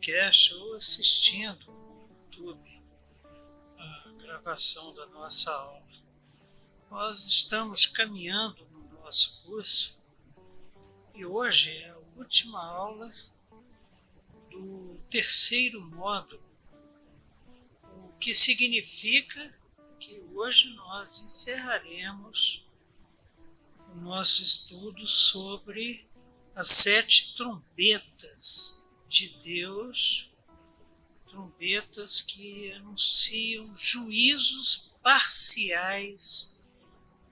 podcast ou assistindo no YouTube a gravação da nossa aula. Nós estamos caminhando no nosso curso e hoje é a última aula do terceiro módulo, o que significa que hoje nós encerraremos o nosso estudo sobre as sete trombetas de Deus, trombetas que anunciam juízos parciais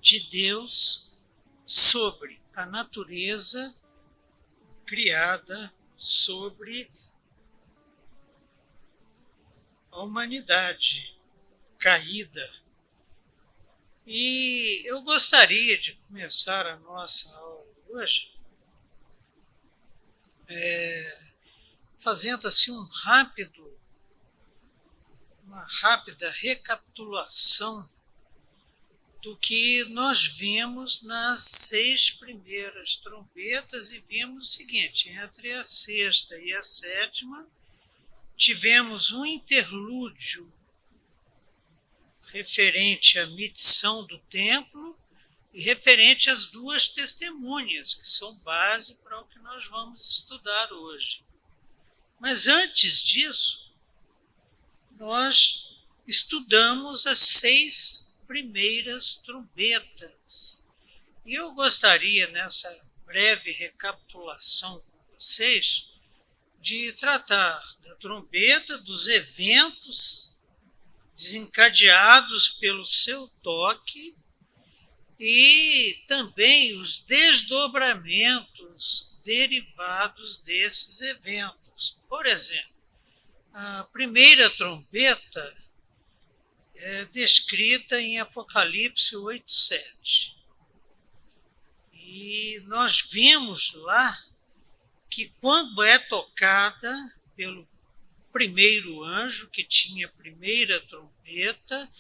de Deus sobre a natureza criada, sobre a humanidade caída. E eu gostaria de começar a nossa aula hoje é, fazendo assim um rápido, uma rápida recapitulação do que nós vimos nas seis primeiras trombetas e vimos o seguinte: entre a sexta e a sétima, tivemos um interlúdio referente à medição do templo e referente às duas testemunhas, que são base para o que nós vamos estudar hoje. Mas antes disso, nós estudamos as seis primeiras trombetas. E eu gostaria, nessa breve recapitulação com vocês, de tratar da trombeta, dos eventos desencadeados pelo seu toque e também os desdobramentos derivados desses eventos. Por exemplo, a primeira trombeta é descrita em Apocalipse 8:7. E nós vimos lá que quando é tocada pelo primeiro anjo, que tinha a primeira trombeta,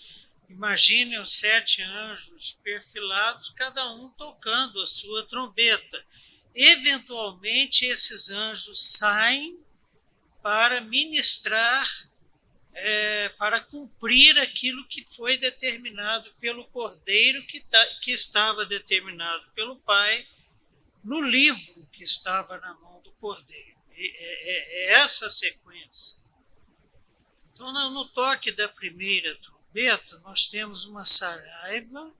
imaginem os sete anjos perfilados, cada um tocando a sua trombeta. Eventualmente, esses anjos saem para ministrar, é, para cumprir aquilo que foi determinado pelo Cordeiro, que, tá, que estava determinado pelo Pai no livro que estava na mão do Cordeiro. É, é, é essa sequência. Então, no, toque da primeira trombeta, nós temos uma saraiva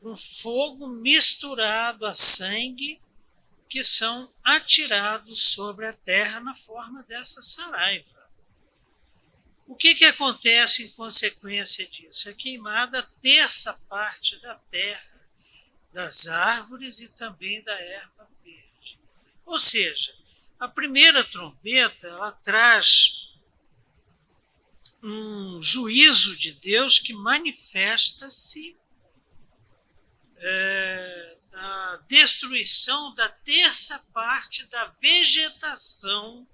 com fogo misturado a sangue que são atirados sobre a terra na forma dessa saraiva. O que, que acontece em consequência disso? É queimada a terça parte da terra, das árvores e também da erva verde. Ou seja, a primeira trombeta ela traz um juízo de Deus que manifesta-se é, na destruição da terça parte da vegetação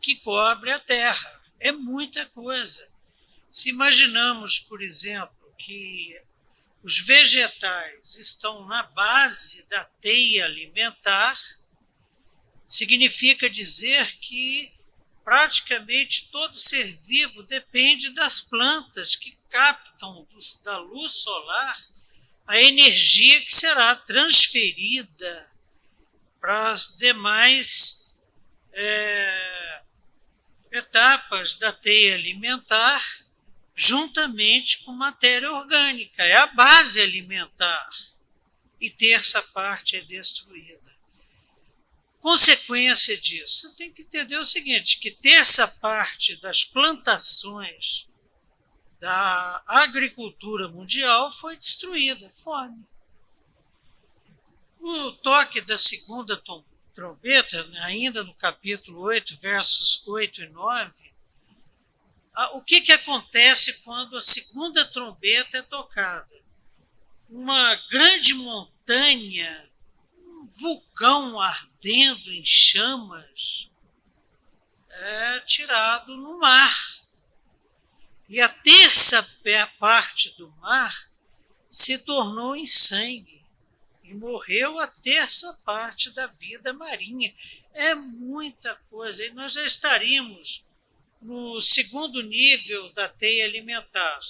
que cobre a terra. É muita coisa. Se imaginamos, por exemplo, que os vegetais estão na base da teia alimentar, significa dizer que praticamente todo ser vivo depende das plantas que captam da luz solar a energia que será transferida para as demais é, etapas da teia alimentar, juntamente com matéria orgânica. É a base alimentar. E terça parte é destruída. Consequência disso, você tem que entender o seguinte: que terça parte das plantações da agricultura mundial foi destruída, fome. O toque da segunda trombeta, ainda no capítulo 8, versos 8 e 9, o que, que acontece quando a segunda trombeta é tocada? Uma grande montanha vulcão ardendo em chamas é, tirado no mar. E a terça parte do mar se tornou em sangue e morreu a terça parte da vida marinha. É muita coisa. E nós já estaríamos no segundo nível da teia alimentar.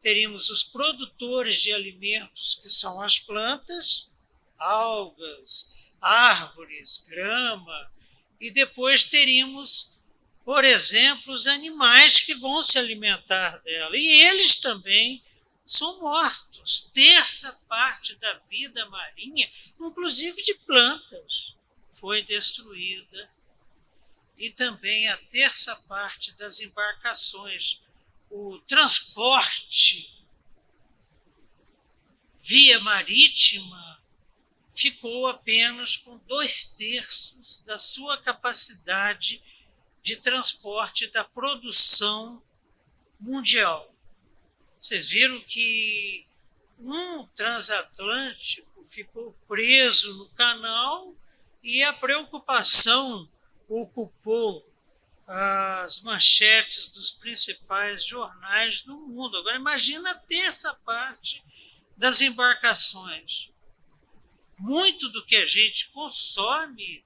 Teríamos os produtores de alimentos, que são as plantas, algas, árvores, grama, e depois teríamos, por exemplo, os animais que vão se alimentar dela. E eles também são mortos. Terça parte da vida marinha, inclusive de plantas, foi destruída. E também a terça parte das embarcações. O transporte via marítima ficou apenas com dois terços da sua capacidade de transporte da produção mundial. Vocês viram que um transatlântico ficou preso no canal e a preocupação ocupou as manchetes dos principais jornais do mundo. Agora imagina ter essa parte das embarcações muito do que a gente consome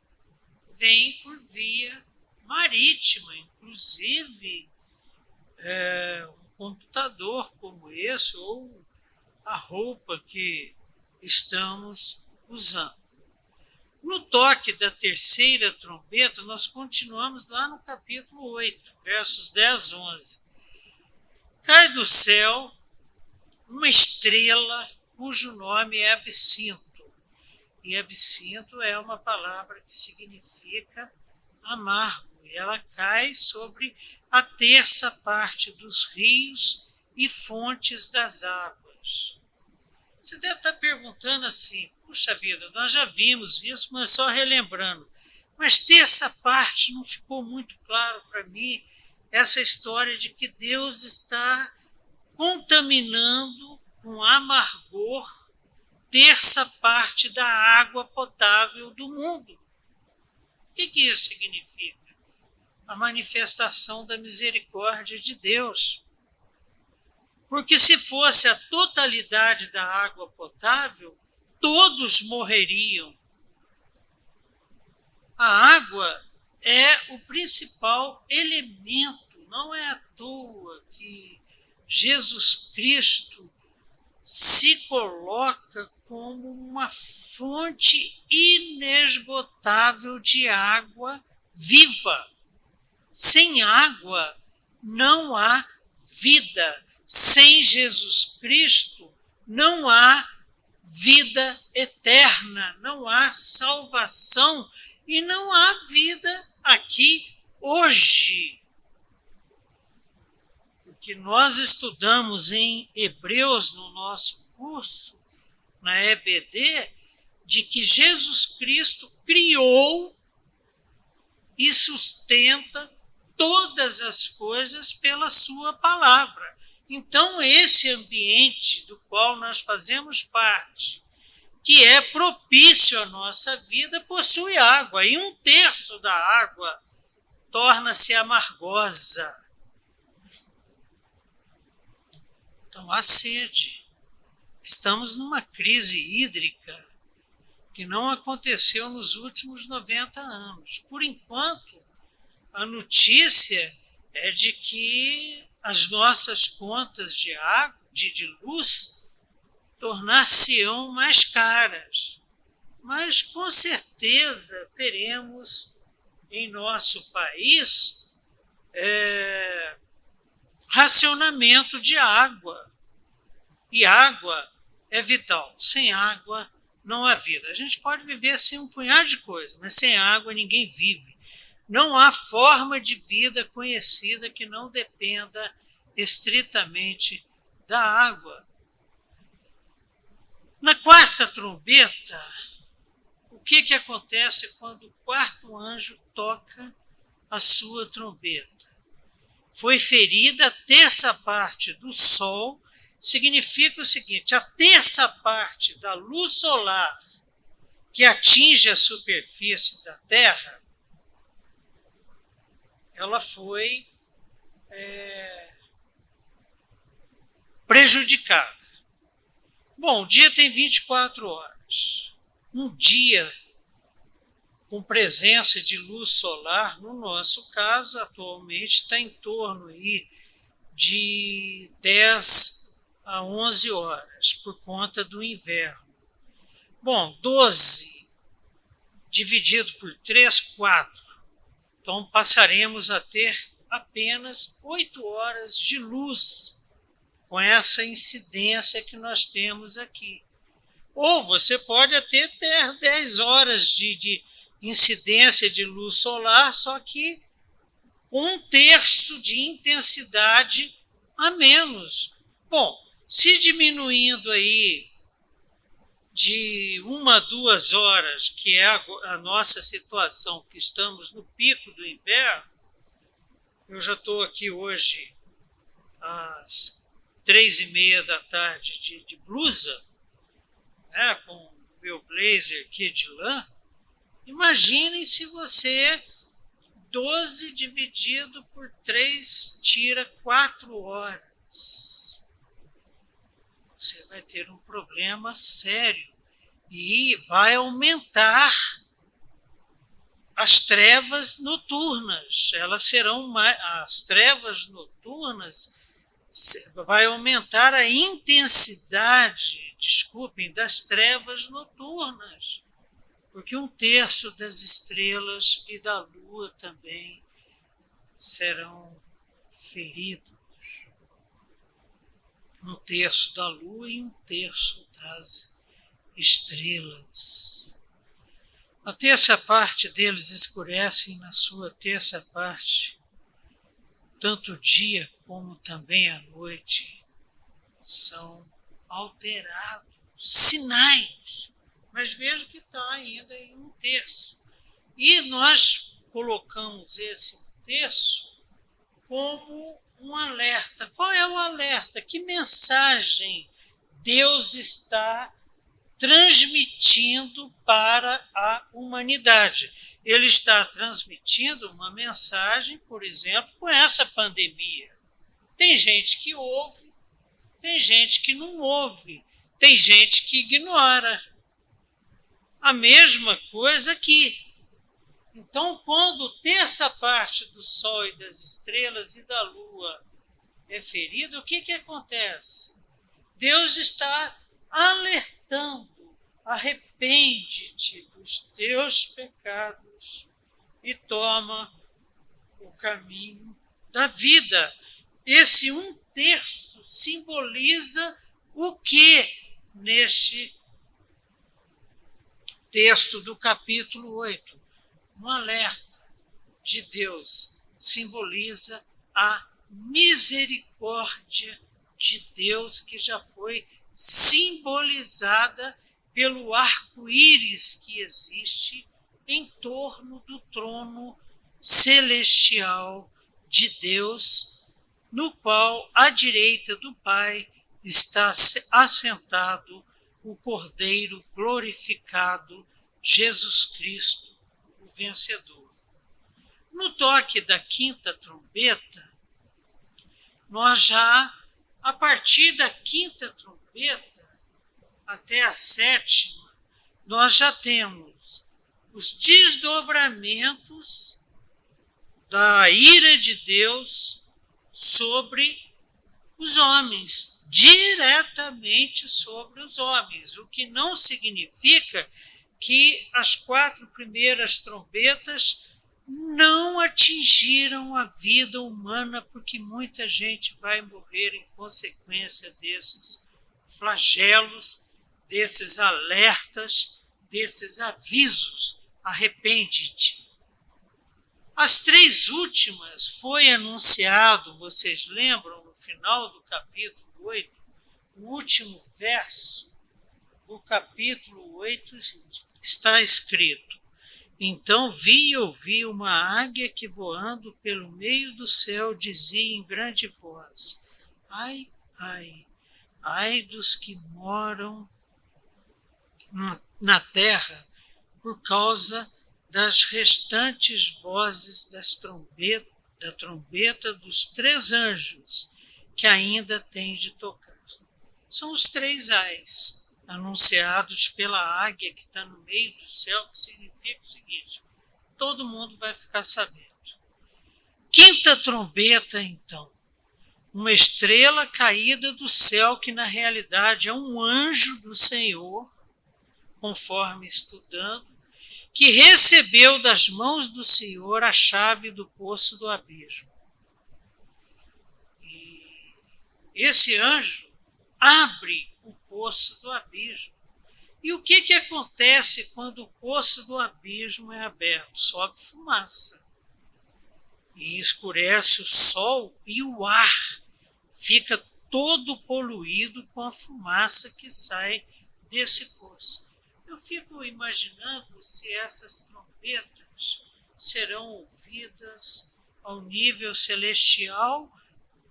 vem por via marítima, inclusive é, um computador como esse ou a roupa que estamos usando. No toque da terceira trombeta, nós continuamos lá no capítulo 8, versos 10, 11. Cai do céu uma estrela cujo nome é Absinto e absinto é uma palavra que significa amargo, ela cai sobre a terça parte dos rios e fontes das águas. Você deve estar perguntando assim: puxa vida, nós já vimos isso, mas só relembrando. Mas terça parte não ficou muito claro para mim essa história de que Deus está contaminando com amargor terça parte da água potável do mundo. O que, que isso significa? A manifestação da misericórdia de Deus. Porque se fosse a totalidade da água potável, todos morreriam. A água é o principal elemento, não é à toa que Jesus Cristo se coloca como uma fonte inesgotável de água viva. Sem água não há vida. Sem Jesus Cristo não há vida eterna, não há salvação e não há vida aqui hoje que nós estudamos em Hebreus no nosso curso, na EBD, de que Jesus Cristo criou e sustenta todas as coisas pela Sua palavra. Então, esse ambiente do qual nós fazemos parte, que é propício à nossa vida, possui água, e um terço da água torna-se amargosa. Então, há sede. Estamos numa crise hídrica que não aconteceu nos últimos 90 anos. Por enquanto, a notícia é de que as nossas contas de água, de, de luz, tornar-se-ão mais caras. Mas com certeza teremos em nosso país é, racionamento de água. E água é vital. Sem água não há vida. A gente pode viver sem um punhado de coisas, mas sem água ninguém vive. Não há forma de vida conhecida que não dependa estritamente da água. Na quarta trombeta, o que, que acontece quando o quarto anjo toca a sua trombeta? Foi ferida a terça parte do Sol significa o seguinte: a terça parte da luz solar que atinge a superfície da Terra, ela foi é, prejudicada. Bom, o dia tem 24 horas. Um dia com presença de luz solar, no nosso caso, atualmente está em torno aí de 10 a 11 horas, por conta do inverno. Bom, 12 dividido por 3, 4. Então passaremos a ter apenas 8 horas de luz com essa incidência que nós temos aqui. Ou você pode até ter 10 horas de, de incidência de luz solar, só que um terço de intensidade a menos. Bom, se diminuindo aí de uma, duas horas, que é a, a nossa situação, que estamos no pico do inverno, eu já estou aqui hoje às três e meia da tarde de, de blusa, né, com meu blazer aqui de lã. Imaginem se você 12 dividido por 3 tira 4 horas. Você vai ter um problema sério e vai aumentar as trevas noturnas. Elas serão mais, as trevas noturnas vai aumentar a intensidade, desculpem, das trevas noturnas porque um terço das estrelas e da lua também serão feridos. Um terço da lua e um terço das estrelas. A terça parte deles escurecem na sua terça parte, tanto o dia como também a noite são alterados, sinais mas vejo que está ainda em um terço. E nós colocamos esse terço como um alerta. Qual é o alerta? Que mensagem Deus está transmitindo para a humanidade? Ele está transmitindo uma mensagem, por exemplo, com essa pandemia. Tem gente que ouve, tem gente que não ouve, tem gente que ignora. A mesma coisa aqui. Então, quando terça parte do Sol e das estrelas e da Lua é ferida, o que, que acontece? Deus está alertando, arrepende-te dos teus pecados e toma o caminho da vida. Esse um terço simboliza o que neste texto do capítulo 8. Um alerta de Deus simboliza a misericórdia de Deus que já foi simbolizada pelo arco-íris que existe em torno do trono celestial de Deus, no qual à direita do Pai está assentado o Cordeiro glorificado, Jesus Cristo, vencedor. No toque da quinta trombeta, nós já, a partir da quinta trombeta até a sétima, nós já temos os desdobramentos da ira de Deus sobre os homens, diretamente sobre os homens, o que não significa que as quatro primeiras trombetas não atingiram a vida humana, porque muita gente vai morrer em consequência desses flagelos, desses alertas, desses avisos. Arrepende-te. As três últimas foi anunciado, vocês lembram, no final do capítulo 8, o último verso do capítulo 8 está escrito: Então vi e ouvi uma águia que voando pelo meio do céu dizia em grande voz: Ai, ai, ai dos que moram na terra por causa das restantes vozes das trombetas da trombeta dos três anjos que ainda tem de tocar. São os três ais anunciados pela águia que está no meio do céu, que significa o seguinte: todo mundo vai ficar sabendo. Quinta trombeta, então, uma estrela caída do céu, que na realidade é um anjo do Senhor, conforme estudando, que recebeu das mãos do Senhor a chave do poço do abismo. E esse anjo abre poço do abismo. E o que, que acontece quando o poço do abismo é aberto? Sobe fumaça. E escurece o sol e o ar fica todo poluído com a fumaça que sai desse poço. Eu fico imaginando se essas trombetas serão ouvidas ao nível celestial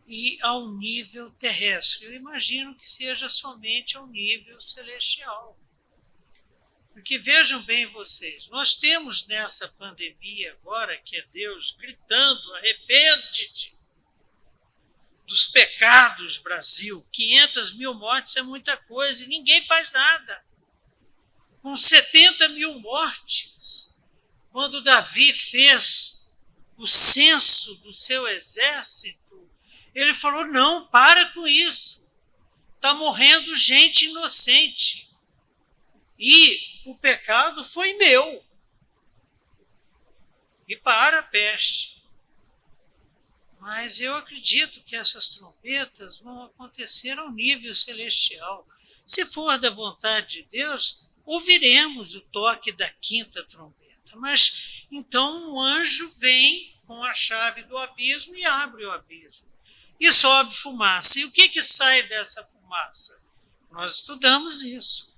e ao nível terrestre. Eu imagino que seja somente ao nível celestial. Porque vejam bem vocês, nós temos nessa pandemia agora, que é Deus gritando: arrepende-te dos pecados, Brasil. 500 mil mortes é muita coisa e ninguém faz nada com 70 mil mortes, quando Davi fez o censo do seu exército, ele falou: não, para com isso. Está morrendo gente inocente. E o pecado foi meu. E para a peste. Mas eu acredito que essas trompetas vão acontecer ao nível celestial. Se for da vontade de Deus, ouviremos o toque da quinta trombeta. Mas então um anjo vem com a chave do abismo e abre o abismo. E sobe fumaça. E o que, que sai dessa fumaça? Nós estudamos isso.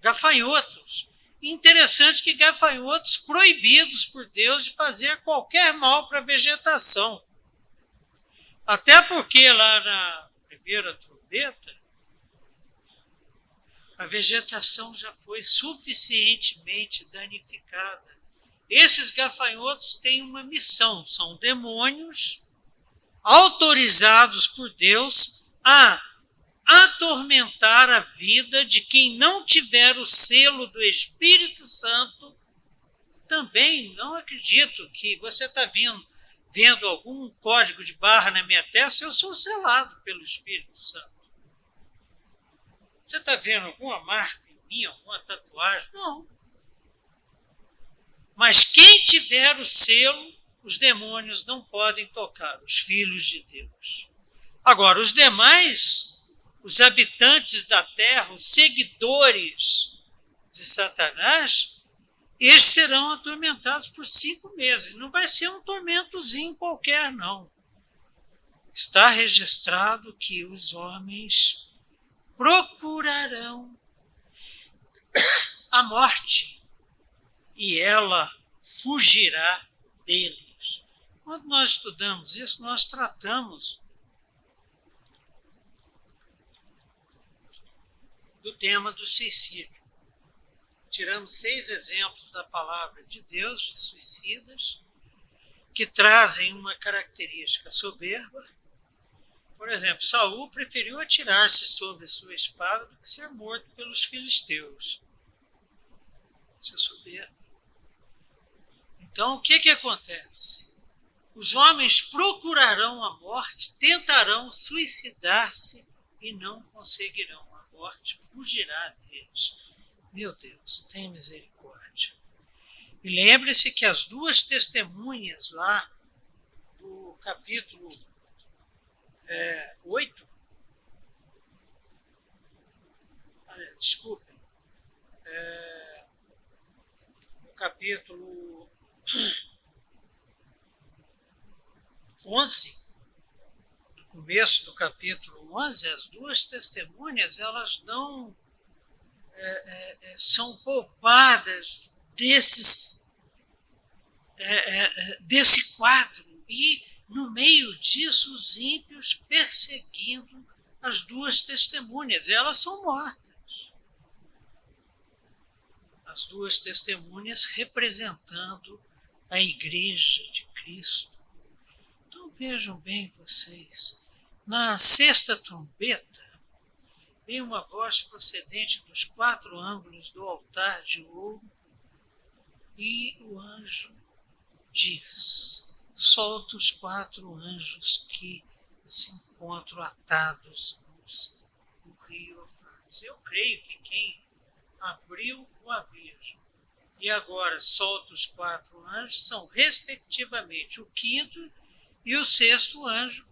Gafanhotos. Interessante que gafanhotos proibidos por Deus de fazer qualquer mal para a vegetação. Até porque lá na primeira trombeta, a vegetação já foi suficientemente danificada. Esses gafanhotos têm uma missão, são demônios autorizados por Deus a atormentar a vida de quem não tiver o selo do Espírito Santo. Também não acredito que você está vendo, vendo algum código de barra na minha testa, eu sou selado pelo Espírito Santo. Você está vendo alguma marca em mim, alguma tatuagem? Não. Mas quem tiver o selo, os demônios não podem tocar, os filhos de Deus. Agora, os demais, os habitantes da terra, os seguidores de Satanás, eles serão atormentados por cinco meses. Não vai ser um tormentozinho qualquer, não. Está registrado que os homens procurarão a morte e ela fugirá deles. Quando nós estudamos isso, nós tratamos do tema do suicídio. Tiramos seis exemplos da palavra de Deus de suicidas que trazem uma característica soberba por exemplo, Saul preferiu atirar-se sobre sua espada do que ser morto pelos filisteus. Isso é soberbo. Então, o que, que acontece? Os homens procurarão a morte, tentarão suicidar-se e não conseguirão. A morte fugirá deles. Meu Deus, tem misericórdia. E lembre-se que as duas testemunhas lá do capítulo é, 8. Desculpem. É, no capítulo 11, no começo do capítulo 11, as duas testemunhas, elas dão, é, é, é são poupadas desses, é, é, desse quadro e no meio disso, os ímpios perseguindo as duas testemunhas. E elas são mortas. As duas testemunhas representando a igreja de Cristo. Vejam bem vocês, na sexta trombeta, vem uma voz procedente dos quatro ângulos do altar de ouro e o anjo diz: solta os quatro anjos que se encontram atados no rio Eufrates. Eu creio que quem abriu o abismo e agora solta os quatro anjos são, respectivamente, o quinto e o sexto anjo,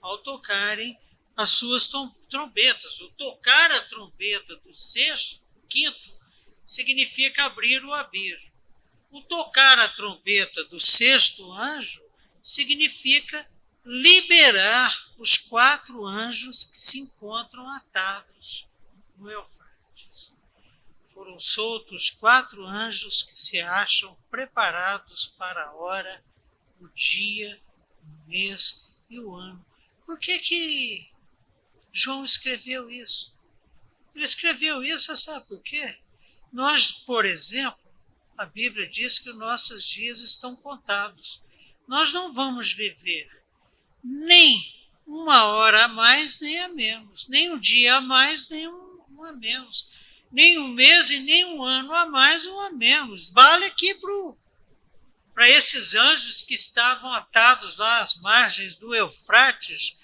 ao tocarem as suas trombetas. O tocar a trombeta do sexto, quinto, significa abrir o abismo. O tocar a trombeta do sexto anjo significa liberar os quatro anjos que se encontram atados no Eufrates. Foram soltos quatro anjos que se acham preparados para a hora, o dia, mês e o ano. Por que que João escreveu isso? Ele escreveu isso, sabe por quê? Nós, por exemplo, a Bíblia diz que nossos dias estão contados. Nós não vamos viver nem uma hora a mais, nem a menos, nem um dia a mais, nem um, a menos, nem um mês e nem um ano a mais ou a menos. Vale aqui para esses anjos que estavam atados lá às margens do Eufrates,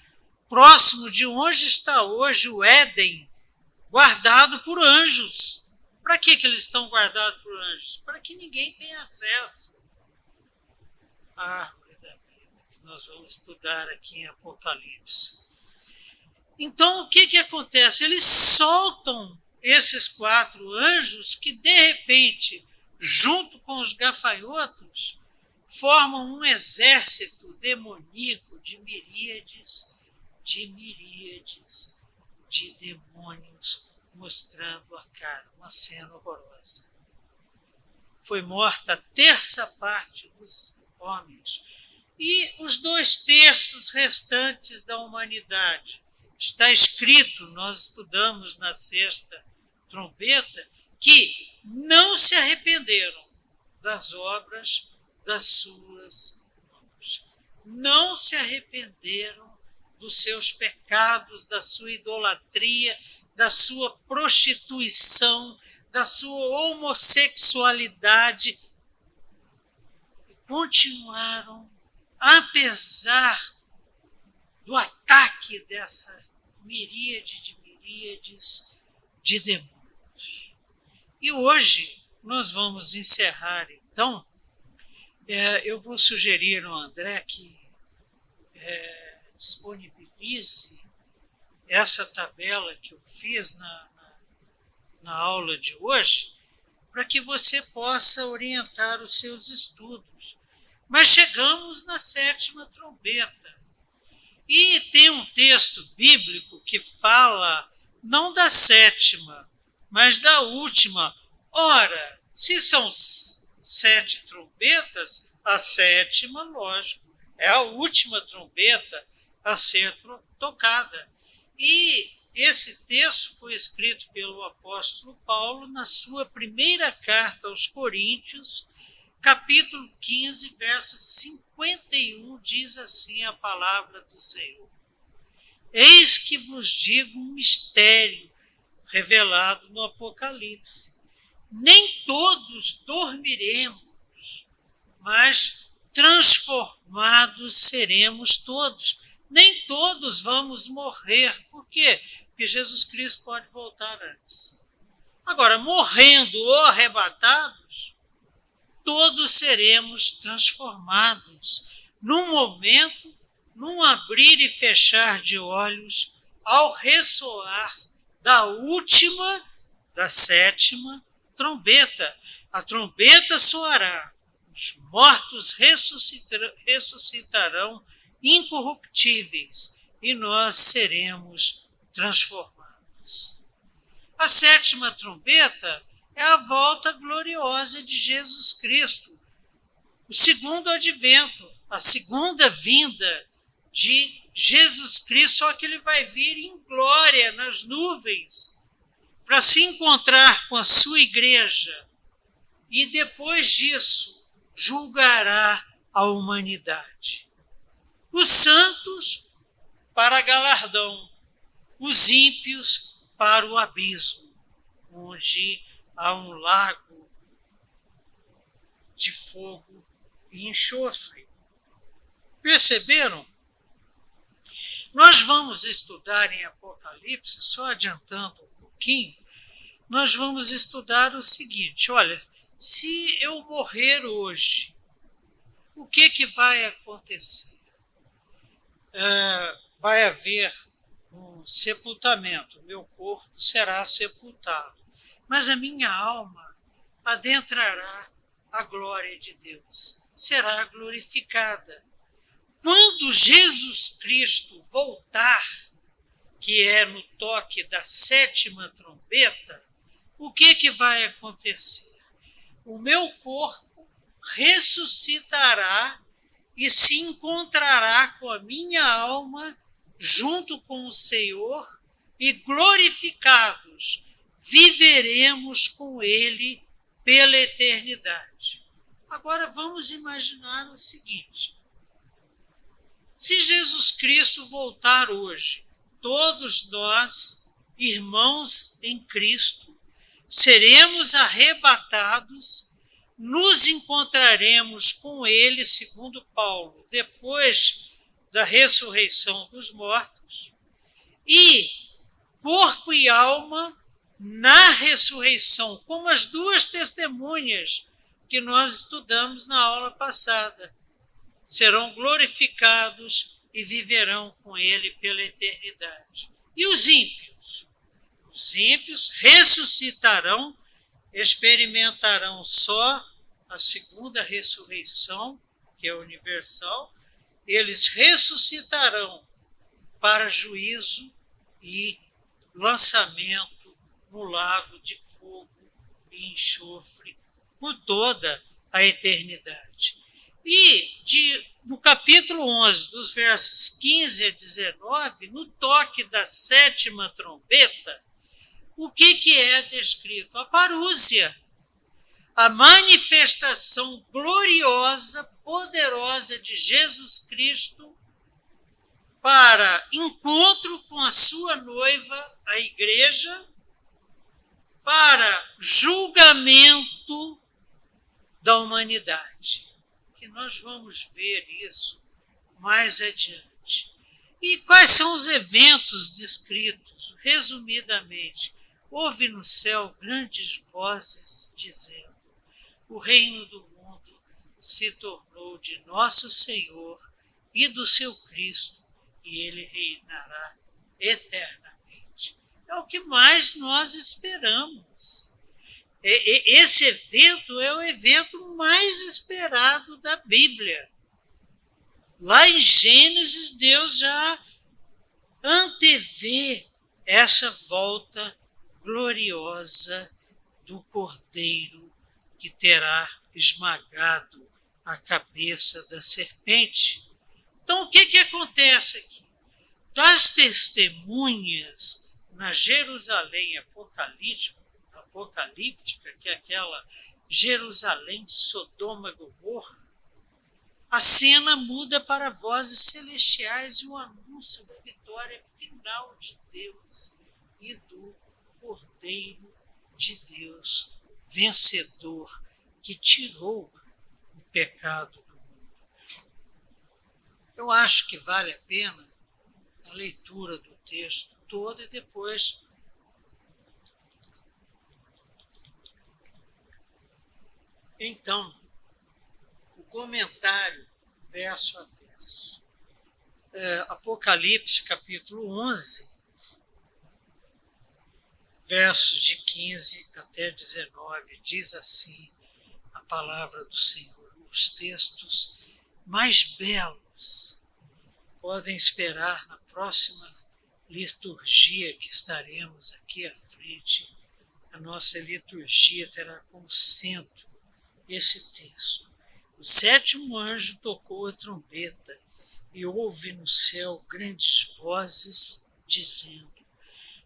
próximo de onde está hoje o Éden, guardado por anjos. Para que, que eles estão guardados por anjos? Para que ninguém tenha acesso à árvore da vida, que nós vamos estudar aqui em Apocalipse. Então, o que, que acontece? Eles soltam esses quatro anjos que, de repente, junto com os gafanhotos, formam um exército demoníaco de miríades, de miríades de demônios mostrando a cara, uma cena horrorosa. Foi morta a terça parte dos homens e os dois terços restantes da humanidade. Está escrito, nós estudamos na sexta trombeta, que não se arrependeram das obras das suas mãos. Não se arrependeram dos seus pecados, da sua idolatria, da sua prostituição, da sua homossexualidade, e continuaram, apesar do ataque dessa miríade de miríades de demônios. E hoje nós vamos encerrar, então, é, eu vou sugerir ao André que é, disponibilize essa tabela que eu fiz na, na, na aula de hoje, para que você possa orientar os seus estudos. Mas chegamos na sétima trombeta. E tem um texto bíblico que fala não da sétima, mas da última. Ora, se são sete trombetas, a sétima, lógico, é a última trombeta a ser tocada. E esse texto foi escrito pelo apóstolo Paulo na sua primeira carta aos Coríntios, capítulo 15, verso 51, diz assim a palavra do Senhor: Eis que vos digo um mistério revelado no Apocalipse. Nem todos dormiremos, mas transformados seremos todos nem todos vamos morrer. Por quê? Porque Jesus Cristo pode voltar antes. Agora, morrendo ou arrebatados, todos seremos transformados num momento, num abrir e fechar de olhos, ao ressoar da última, da sétima trombeta. A trombeta soará, os mortos ressuscitarão incorruptíveis e nós seremos transformados. A sétima trombeta é a volta gloriosa de Jesus Cristo, o segundo advento, a segunda vinda de Jesus Cristo, só que ele vai vir em glória nas nuvens para se encontrar com a sua igreja e depois disso julgará a humanidade. Os santos para galardão, os ímpios para o abismo, onde há um lago de fogo e enxofre. Perceberam? Nós vamos estudar em Apocalipse, só adiantando pouquinho, nós vamos estudar o seguinte: olha, se eu morrer hoje, o que, que vai acontecer? Uh, vai haver um sepultamento, meu corpo será sepultado, mas a minha alma adentrará a glória de Deus, será glorificada. Quando Jesus Cristo voltar, que é no toque da sétima trombeta, o que, que vai acontecer? O meu corpo ressuscitará e se encontrará com a minha alma junto com o Senhor e glorificados viveremos com Ele pela eternidade. Agora vamos imaginar o seguinte: se Jesus Cristo voltar hoje, todos nós, irmãos em Cristo, seremos arrebatados, nos encontraremos com Ele, segundo Paulo, depois da ressurreição dos mortos, e corpo e alma na ressurreição, como as duas testemunhas que nós estudamos na aula passada. Serão glorificados e viverão com Ele pela eternidade. E os ímpios? Os ímpios ressuscitarão, experimentarão só a segunda ressurreição, que é universal, eles ressuscitarão para juízo e lançamento no lago de fogo e enxofre por toda a eternidade. E de, no capítulo 11, dos versos 15 a 19, no toque da sétima trombeta, o que, que é descrito? A parúzia, a manifestação gloriosa, poderosa de Jesus Cristo para encontro com a sua noiva, a igreja, para julgamento da humanidade. Que nós vamos ver isso mais adiante. E quais são os eventos descritos? Resumidamente, houve no céu grandes vozes dizendo: O reino do mundo se tornou de nosso Senhor e do seu Cristo e ele reinará eternamente. É o que mais nós esperamos. Esse evento é o evento mais esperado da Bíblia. Lá em Gênesis, Deus já antevê essa volta gloriosa do Cordeiro que terá esmagado a cabeça da serpente. Então, o que, que acontece aqui? Das testemunhas na Jerusalém apocalíptica, apocalíptica que é aquela Jerusalém, Sodoma Gomorra, a cena muda para vozes celestiais e o anúncio da vitória final de Deus e do Cordeiro de Deus, vencedor, que tirou o pecado eu acho que vale a pena a leitura do texto todo e depois Então, o comentário verso a verso. É, Apocalipse, capítulo 11, versos de 15 até 19, diz assim a palavra do Senhor, os textos mais belos podem esperar na próxima liturgia que estaremos aqui à frente. A nossa liturgia terá como centro esse texto. O sétimo anjo tocou a trombeta e houve no céu grandes vozes dizendo: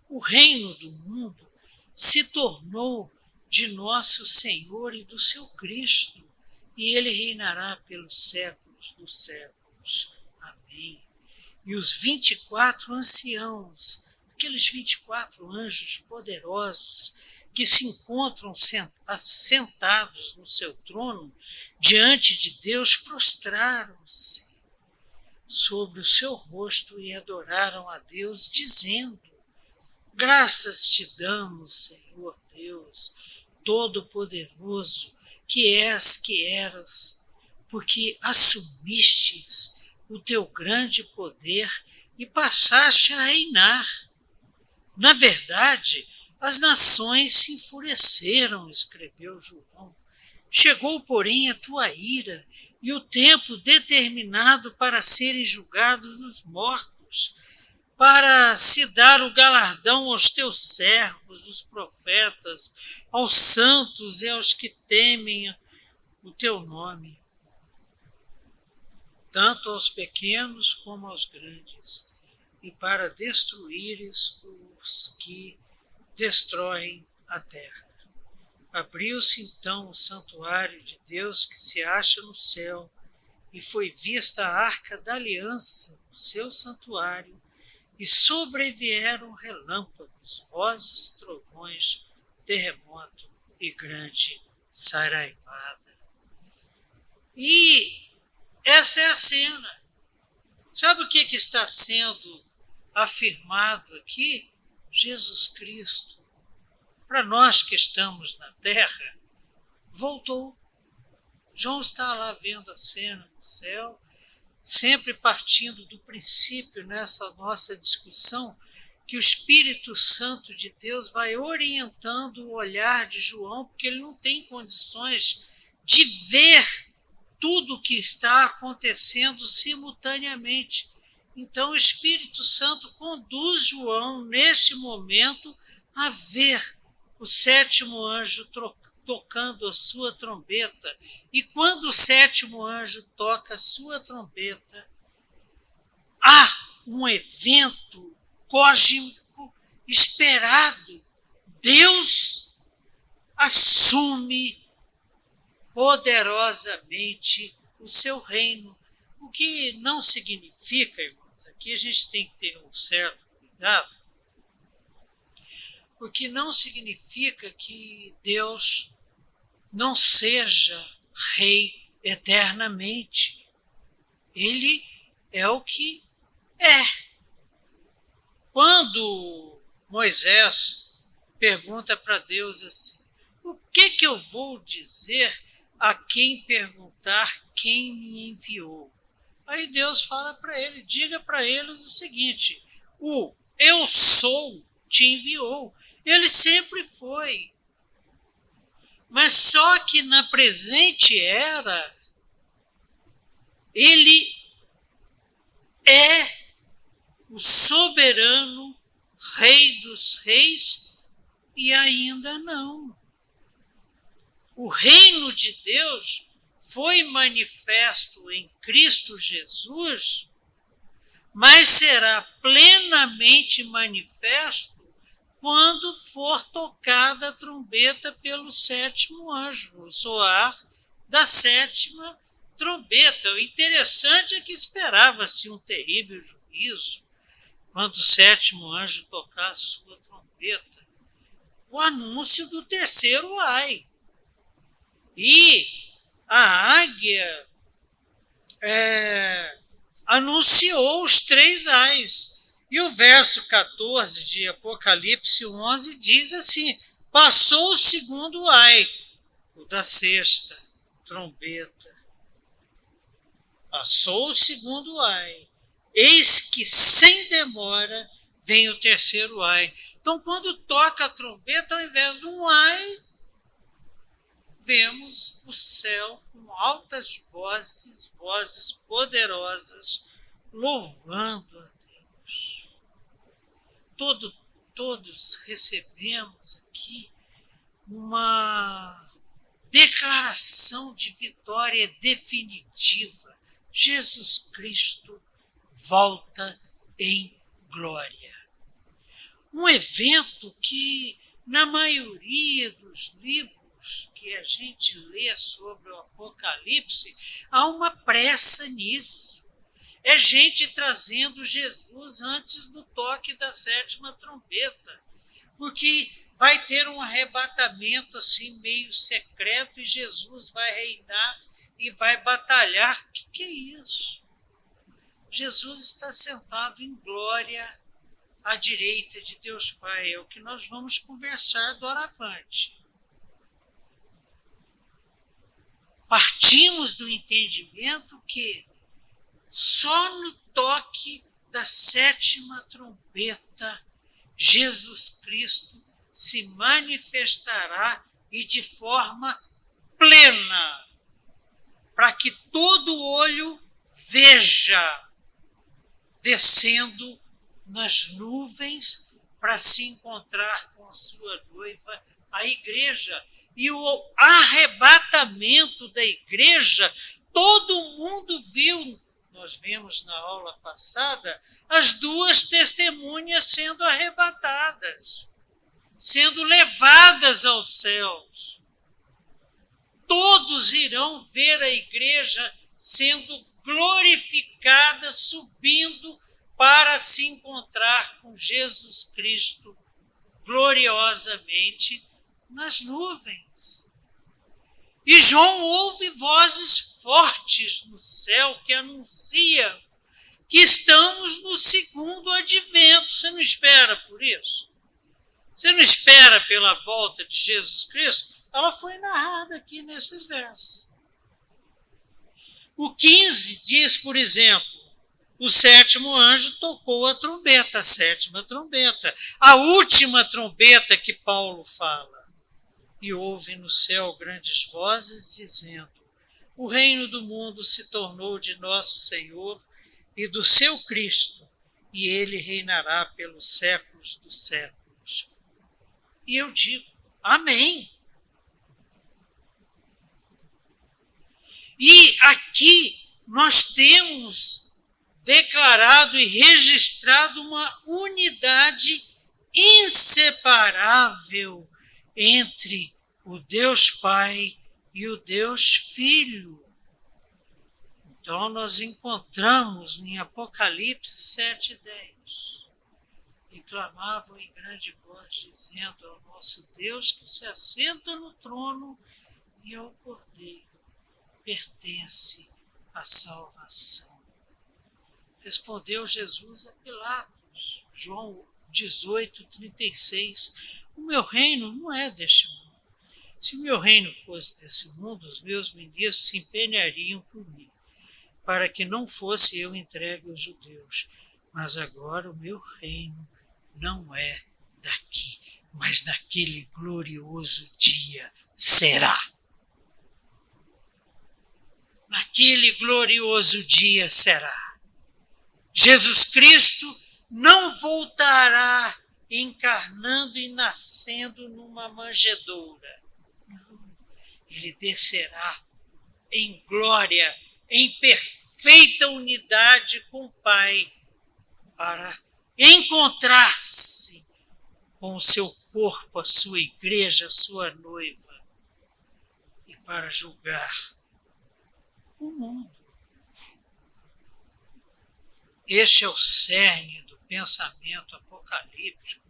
O reino do mundo se tornou de nosso Senhor e do seu Cristo, e ele reinará pelos séculos dos séculos. Amém. E os vinte e quatro anciãos, aqueles vinte e quatro anjos poderosos que se encontram sentados no seu trono diante de Deus, prostraram-se sobre o seu rosto e adoraram a Deus, dizendo: Graças te damos, Senhor Deus, Todo-Poderoso, que és, que eras, porque assumistes o teu grande poder e passaste a reinar. Na verdade, as nações se enfureceram, escreveu João. Chegou, porém, a tua ira e o tempo determinado para serem julgados os mortos, para se dar o galardão aos teus servos, os profetas, aos santos e aos que temem o teu nome, tanto aos pequenos como aos grandes, e para destruíres os que destroem a terra. Abriu-se então o santuário de Deus que se acha no céu, e foi vista a arca da aliança no seu santuário, e sobrevieram relâmpagos, vozes, trovões, terremoto e grande saraivada. E essa é a cena. Sabe o que, que está sendo afirmado aqui? Jesus Cristo para nós que estamos na terra, voltou. João está lá vendo a cena no céu, sempre partindo do princípio nessa nossa discussão que o Espírito Santo de Deus vai orientando o olhar de João, porque ele não tem condições de ver tudo o que está acontecendo simultaneamente. Então, o Espírito Santo conduz João, neste momento, a ver o sétimo anjo tocando a sua trombeta. E quando o sétimo anjo toca a sua trombeta, há um evento cósmico esperado. Deus assume poderosamente o seu reino. O que não significa, irmãos, aqui a gente tem que ter um certo cuidado, porque não significa que Deus não seja rei eternamente. Ele é o que é. Quando Moisés pergunta para Deus assim: o que, que eu vou dizer a quem perguntar quem me enviou? Aí Deus fala para ele: diga para eles o seguinte: o eu sou te enviou. Ele sempre foi. Mas só que na presente era, ele é o soberano Rei dos Reis e ainda não. O reino de Deus foi manifesto em Cristo Jesus, mas será plenamente manifesto quando for tocada a trombeta pelo sétimo anjo, o soar da sétima trombeta. O interessante é que esperava-se um terrível juízo quando o sétimo anjo tocar a sua trombeta. O anúncio do terceiro ai. E a águia é, anunciou os três ais e o verso 14 de Apocalipse 11 diz assim: Passou o segundo ai, o da sexta trombeta. Passou o segundo ai. Eis que sem demora vem o terceiro ai. Então, quando toca a trombeta, ao invés de um ai, vemos o céu com altas vozes, vozes poderosas, louvando a todo, todos recebemos aqui uma declaração de vitória definitiva. Jesus Cristo volta em glória. Um evento que, na maioria dos livros que a gente lê sobre o Apocalipse, há uma pressa nisso é gente trazendo Jesus antes do toque da sétima trombeta. Porque vai ter um arrebatamento assim meio secreto e Jesus vai reinar e vai batalhar. O que, que é isso? Jesus está sentado em glória à direita de Deus Pai. É o que nós vamos conversar doravante. Partimos do entendimento que só no toque da sétima trombeta Jesus Cristo se manifestará e de forma plena, para que todo olho veja descendo nas nuvens para se encontrar com sua noiva, a igreja. E o arrebatamento da igreja, todo mundo viu, nós vimos na aula passada, as duas testemunhas sendo arrebatadas, sendo levadas aos céus. Todos irão ver a igreja sendo glorificada, subindo para se encontrar com Jesus Cristo gloriosamente nas nuvens. E João ouve vozes fortes no céu que anunciam que estamos no segundo advento. Você não espera por isso? Você não espera pela volta de Jesus Cristo? Ela foi narrada aqui nesses versos. O 15 diz, por exemplo, o sétimo anjo tocou a trombeta, a sétima trombeta, a última trombeta que Paulo fala. E houve no céu grandes vozes dizendo: O reino do mundo se tornou de nosso Senhor e do seu Cristo, e ele reinará pelos séculos dos séculos. E eu digo: Amém. E aqui nós temos declarado e registrado uma unidade inseparável entre o Deus Pai e o Deus Filho. Então, nós encontramos em Apocalipse 7,10 e clamavam em grande voz, dizendo ao nosso Deus que se assenta no trono e ao Cordeiro pertence a salvação Respondeu Jesus a Pilatos, João 18, 36. O meu reino não é deste mundo. Se o meu reino fosse desse mundo, os meus ministros se empenhariam por mim, para que não fosse eu entregue aos judeus. Mas agora o meu reino não é daqui, mas naquele glorioso dia será. Naquele glorioso dia será. Jesus Cristo não voltará encarnando e nascendo numa manjedoura. Ele descerá em glória, em perfeita unidade com o Pai, para encontrar-se com o seu corpo, a sua igreja, a sua noiva, e para julgar o mundo. Este é o cerne do pensamento apocalíptico.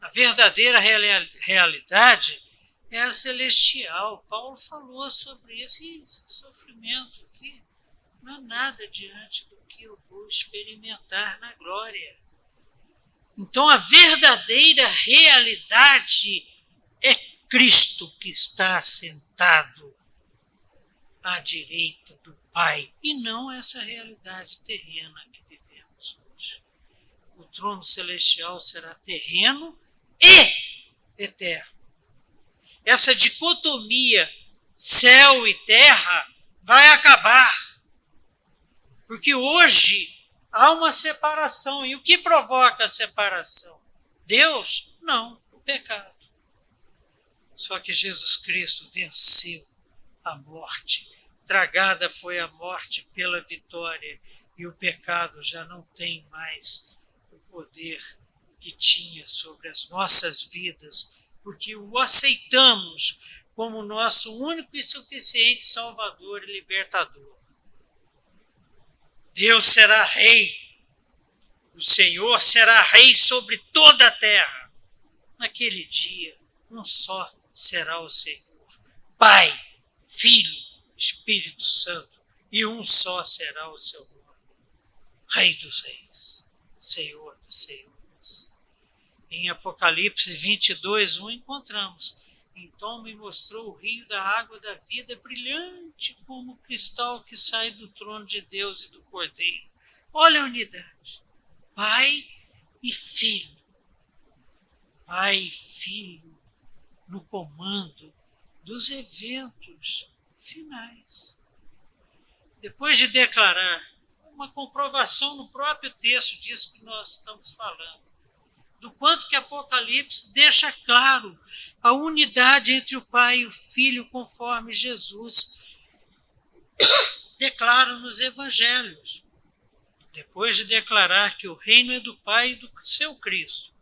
A verdadeira realidade é a celestial. Paulo falou sobre isso. E esse sofrimento aqui não é nada diante do que eu vou experimentar na glória. Então, a verdadeira realidade é Cristo que está sentado à direita do Pai, e não essa realidade terrena que vivemos hoje. O trono celestial será terreno e eterno. Essa dicotomia céu e terra vai acabar. Porque hoje há uma separação. E o que provoca a separação? Deus? Não, o pecado. Só que Jesus Cristo venceu a morte Tragada foi a morte pela vitória, e o pecado já não tem mais poder que tinha sobre as nossas vidas, porque o aceitamos como nosso único e suficiente Salvador e Libertador. Deus será rei. O Senhor será rei sobre toda a terra. Naquele dia, um só será o Senhor: Pai, Filho, Espírito Santo, e um só será o seu nome: Rei dos Reis, Senhor Senhores. Em Apocalipse 22, 1, encontramos então me mostrou o rio da água da vida, brilhante como cristal que sai do trono de Deus e do Cordeiro. Olha a unidade. Pai e Filho. Pai e Filho no comando dos eventos finais. Depois de declarar uma comprovação no próprio texto disso que nós estamos falando, do quanto que Apocalipse deixa claro a unidade entre o Pai e o Filho, conforme Jesus declara nos Evangelhos. Depois de declarar que o reino é do Pai e do seu Cristo,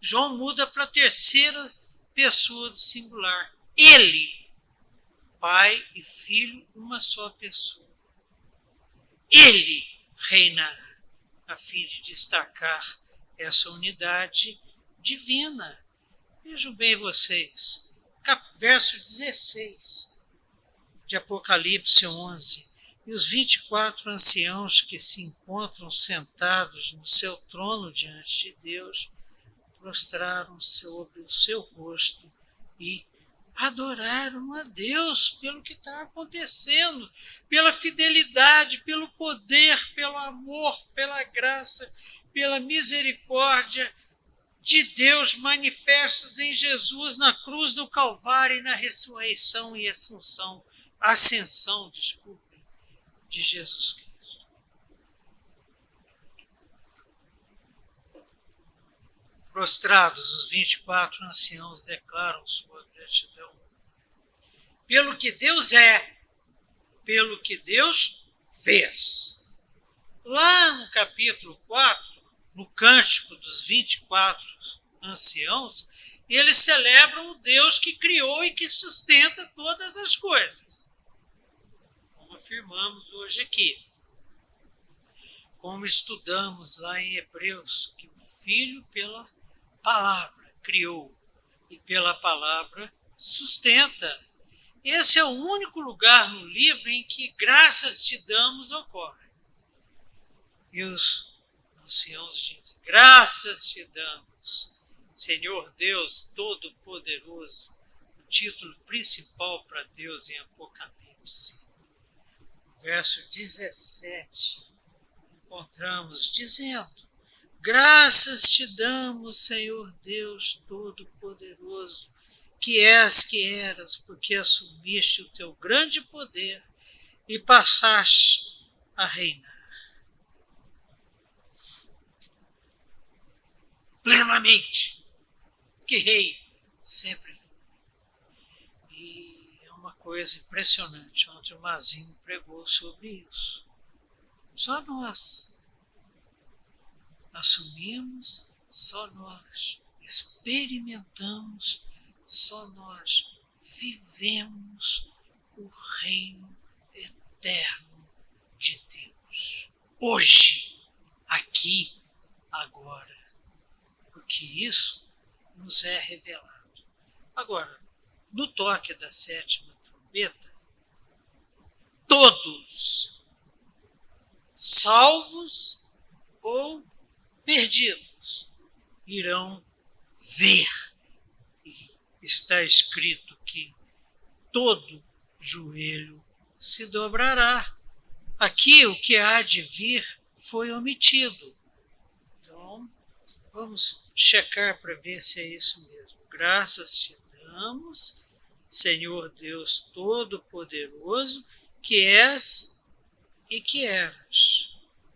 João muda para a terceira pessoa do singular. Ele, Pai e Filho, uma só pessoa. Ele reinará, a fim de destacar essa unidade divina. Vejam bem vocês, verso 16 de Apocalipse 11. E os 24 anciãos que se encontram sentados no seu trono diante de Deus prostraram sobre o seu rosto e adoraram a Deus pelo que está acontecendo, pela fidelidade, pelo poder, pelo amor, pela graça pela misericórdia de Deus manifestos em Jesus na cruz do Calvário e na ressurreição e assunção, ascensão, desculpe, de Jesus Cristo. Prostrados, os 24 anciãos declaram sua gratidão pelo que Deus é, pelo que Deus fez. Lá no capítulo 4, no cântico dos 24 anciãos, eles celebram o Deus que criou e que sustenta todas as coisas. Como afirmamos hoje aqui. Como estudamos lá em Hebreus, que o Filho, pela palavra, criou e pela palavra sustenta. Esse é o único lugar no livro em que graças te damos ocorre. E os anciãos dizem: Graças te damos, Senhor Deus Todo-Poderoso. O título principal para Deus em Apocalipse. Verso 17, encontramos dizendo: Graças te damos, Senhor Deus Todo-Poderoso, que és que eras, porque assumiste o teu grande poder e passaste a reinar. plenamente, que rei sempre foi. E é uma coisa impressionante. Ontem o Mazinho pregou sobre isso. Só nós assumimos, só nós experimentamos, só nós vivemos o reino eterno de Deus. Hoje, aqui, agora que isso nos é revelado. Agora, no toque da sétima trombeta, todos, salvos ou perdidos, irão ver. Está escrito que todo joelho se dobrará. Aqui o que há de vir foi omitido. Então, vamos checar para ver se é isso mesmo. Graças te damos, Senhor Deus Todo-Poderoso, que és e que eras,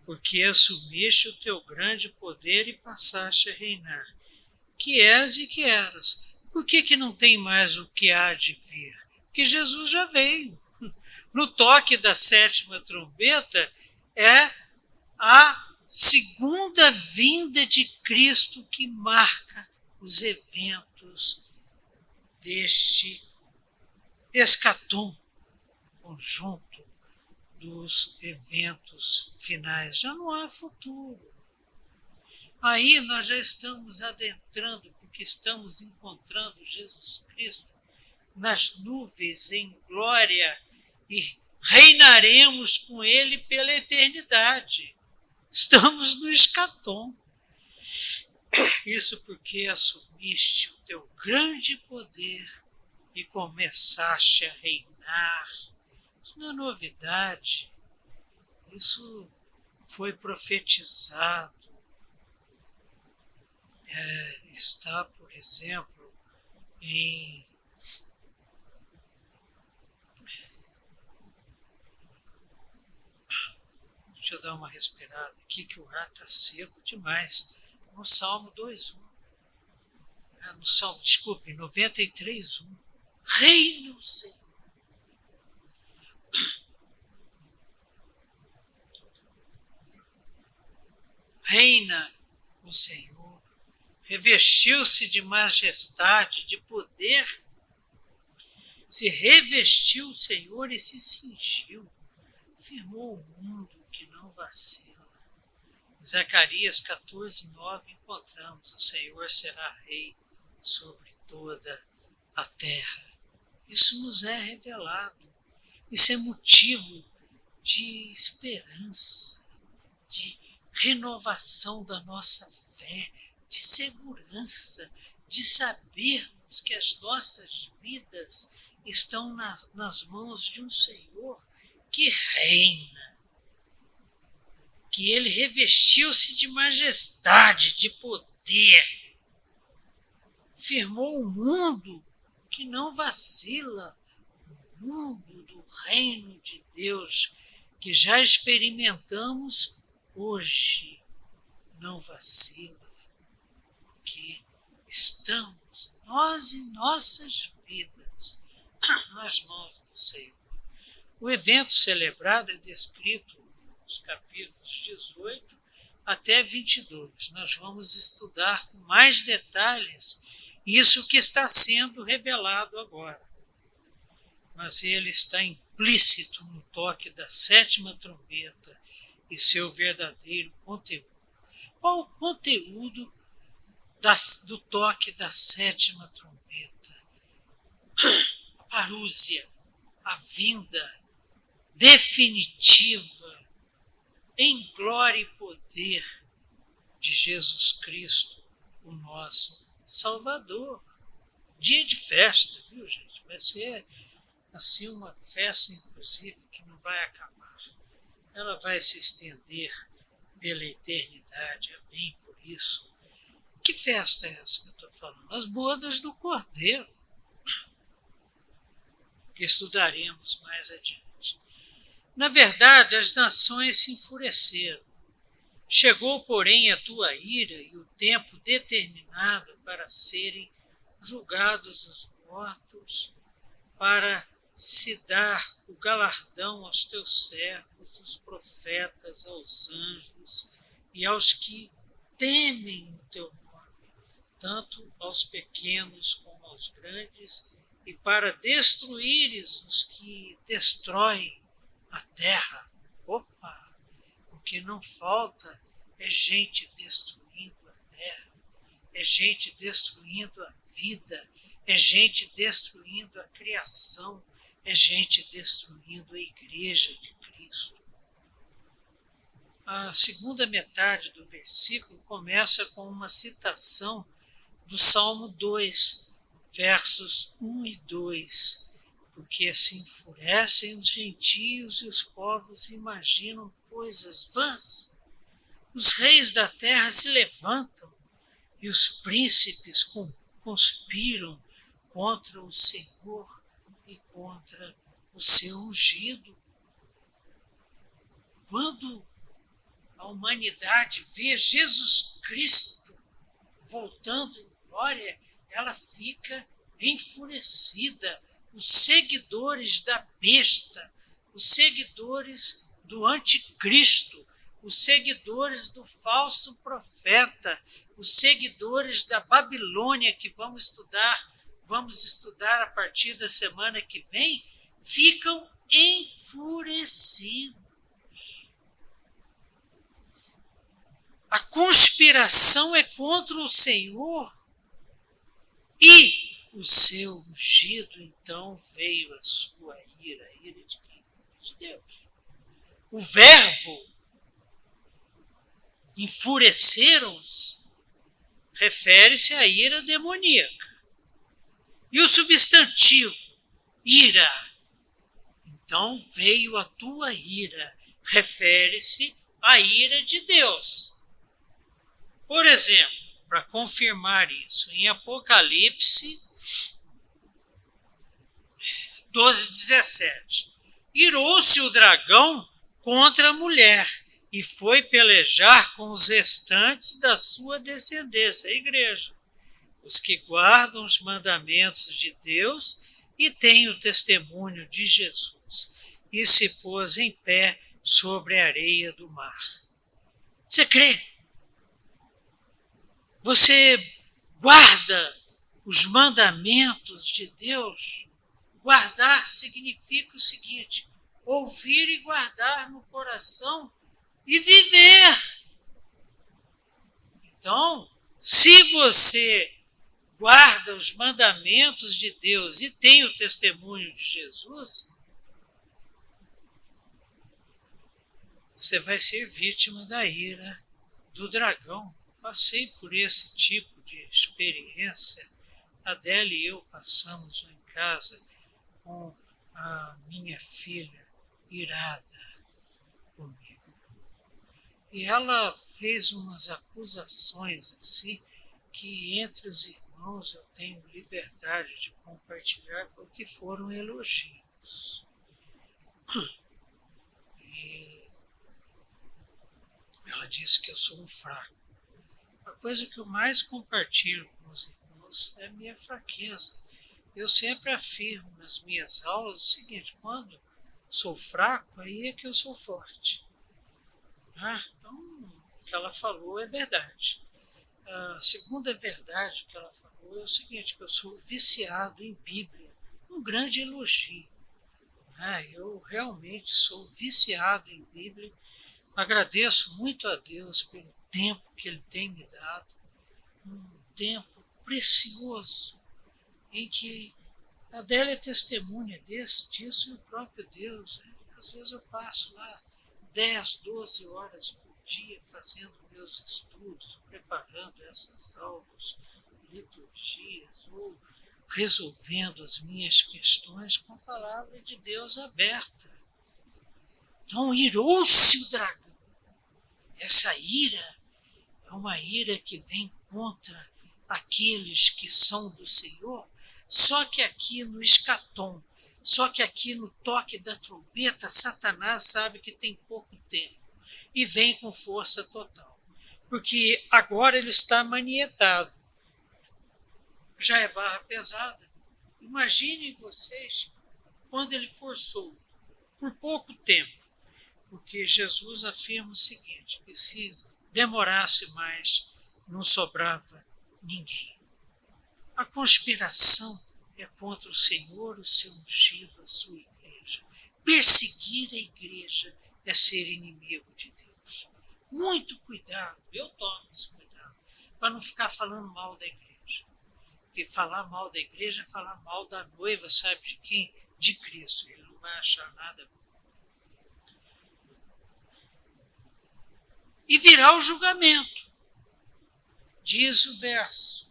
porque assumiste o teu grande poder e passaste a reinar. Que és e que eras. Por que, que não tem mais o que há de vir? Porque Jesus já veio. No toque da sétima trombeta é a segunda vinda de Cristo que marca os eventos deste escatom, conjunto do os eventos finais. Já não há futuro. Aí nós já estamos adentrando, porque estamos encontrando Jesus Cristo nas nuvens em glória e reinaremos com Ele pela eternidade. Estamos no escatom. Isso porque assumiste o teu grande poder e começaste a reinar. Isso não é novidade. Isso foi profetizado. É, está, por exemplo, em Deixa eu dar uma respirada aqui, que o ar está seco demais. No Salmo 2.1. É, no Salmo, desculpe, 93.1. Reina o Senhor. Reina o Senhor. Revestiu-se de majestade, de poder. Se revestiu o Senhor e se cingiu. Firmou o mundo vacila. Em Zacarias 14, 9, encontramos: o Senhor será rei sobre toda a terra. Isso nos é revelado. Isso é motivo de esperança, de renovação da nossa fé, de segurança, de sabermos que as nossas vidas estão nas, nas mãos de um Senhor que reina que ele revestiu-se de majestade, de poder, firmou um mundo que não vacila, o mundo do reino de Deus que já experimentamos hoje, não vacila, estamos, nós e nossas vidas, nas mãos do Senhor. O evento celebrado é descrito os capítulos 18 até 22. Nós vamos estudar com mais detalhes isso que está sendo revelado agora. Mas ele está implícito no toque da sétima trombeta e seu verdadeiro conteúdo. Qual o conteúdo das, do toque da sétima trombeta? A parúzia, a vinda definitiva em glória e poder de Jesus Cristo, o nosso Salvador. Dia de festa, viu, gente? Vai ser assim uma festa, inclusive, que não vai acabar. Ela vai se estender pela eternidade, bem por isso. Que festa é essa que eu estou falando? As bodas do Cordeiro, que estudaremos mais adiante. Na verdade, as nações se enfureceram. Chegou, porém, a tua ira e o tempo determinado para serem julgados os mortos, para se dar o galardão aos teus servos, os profetas, aos anjos e aos que temem o teu nome, tanto aos pequenos como aos grandes, e para destruíres os que destroem a terra. Opa! O que não falta é gente destruindo a terra, é gente destruindo a vida, é gente destruindo a criação, é gente destruindo a igreja de Cristo. A segunda metade do versículo começa com uma citação do Salmo 2, versos 1 e 2 porque se enfurecem os gentios e os povos imaginam coisas vãs. Os reis da terra se levantam e os príncipes conspiram contra o Senhor e contra o seu ungido. Quando a humanidade vê Jesus Cristo voltando ela fica enfurecida. Os seguidores da besta, os seguidores do anticristo, os seguidores do falso profeta, os seguidores da Babilônia que vamos estudar, vamos estudar a partir da semana que vem, ficam enfurecidos. A conspiração é contra o Senhor e o seu ungido, então veio a sua ira, a ira de quem? De Deus. O verbo enfureceram-se refere-se à ira demoníaca. E o substantivo, ira. Então veio a tua ira, refere-se à ira de Deus. Por exemplo, para confirmar isso, em Apocalipse 12, 17. Irou-se o dragão contra a mulher e foi pelejar com os restantes da sua descendência, a igreja, os que guardam os mandamentos de Deus e têm o testemunho de Jesus, e se pôs em pé sobre a areia do mar. Você crê? Você guarda os mandamentos de Deus? Guardar significa o seguinte: ouvir e guardar no coração e viver. Então, se você guarda os mandamentos de Deus e tem o testemunho de Jesus, você vai ser vítima da ira do dragão. Passei por esse tipo de experiência. Adele e eu passamos em casa com a minha filha irada e ela fez umas acusações assim, que entre os irmãos eu tenho liberdade de compartilhar, porque foram elogios. E ela disse que eu sou um fraco. Coisa que eu mais compartilho com os irmãos é a minha fraqueza. Eu sempre afirmo nas minhas aulas o seguinte: quando sou fraco, aí é que eu sou forte. Ah, então, o que ela falou é verdade. A segunda verdade que ela falou é o seguinte, eu sou viciado em Bíblia. Um grande elogio. Ah, eu realmente sou viciado em Bíblia. Agradeço muito a Deus pelo tempo que Ele tem me dado. Um tempo precioso em que a Adélia é testemunha desse, disso e o próprio Deus. Né? Às vezes eu passo lá 10, 12 horas por dia fazendo meus estudos, preparando essas aulas, liturgias, ou resolvendo as minhas questões com a palavra de Deus aberta. Então, irou-se o dragão. Essa ira é uma ira que vem contra aqueles que são do Senhor, só que aqui no escatom, só que aqui no toque da trombeta, Satanás sabe que tem pouco tempo e vem com força total. Porque agora ele está manietado. Já é barra pesada. Imaginem vocês quando ele for solto, por pouco tempo. Porque Jesus afirma o seguinte: que se demorasse mais, não sobrava ninguém. A conspiração é contra o Senhor, o seu ungido, a sua igreja. Perseguir a igreja é ser inimigo de Deus. Muito cuidado, eu tomo esse cuidado, para não ficar falando mal da igreja. Porque falar mal da igreja é falar mal da noiva, sabe de quem? De Cristo. Ele não vai achar nada bom. E virá o julgamento. Diz o verso.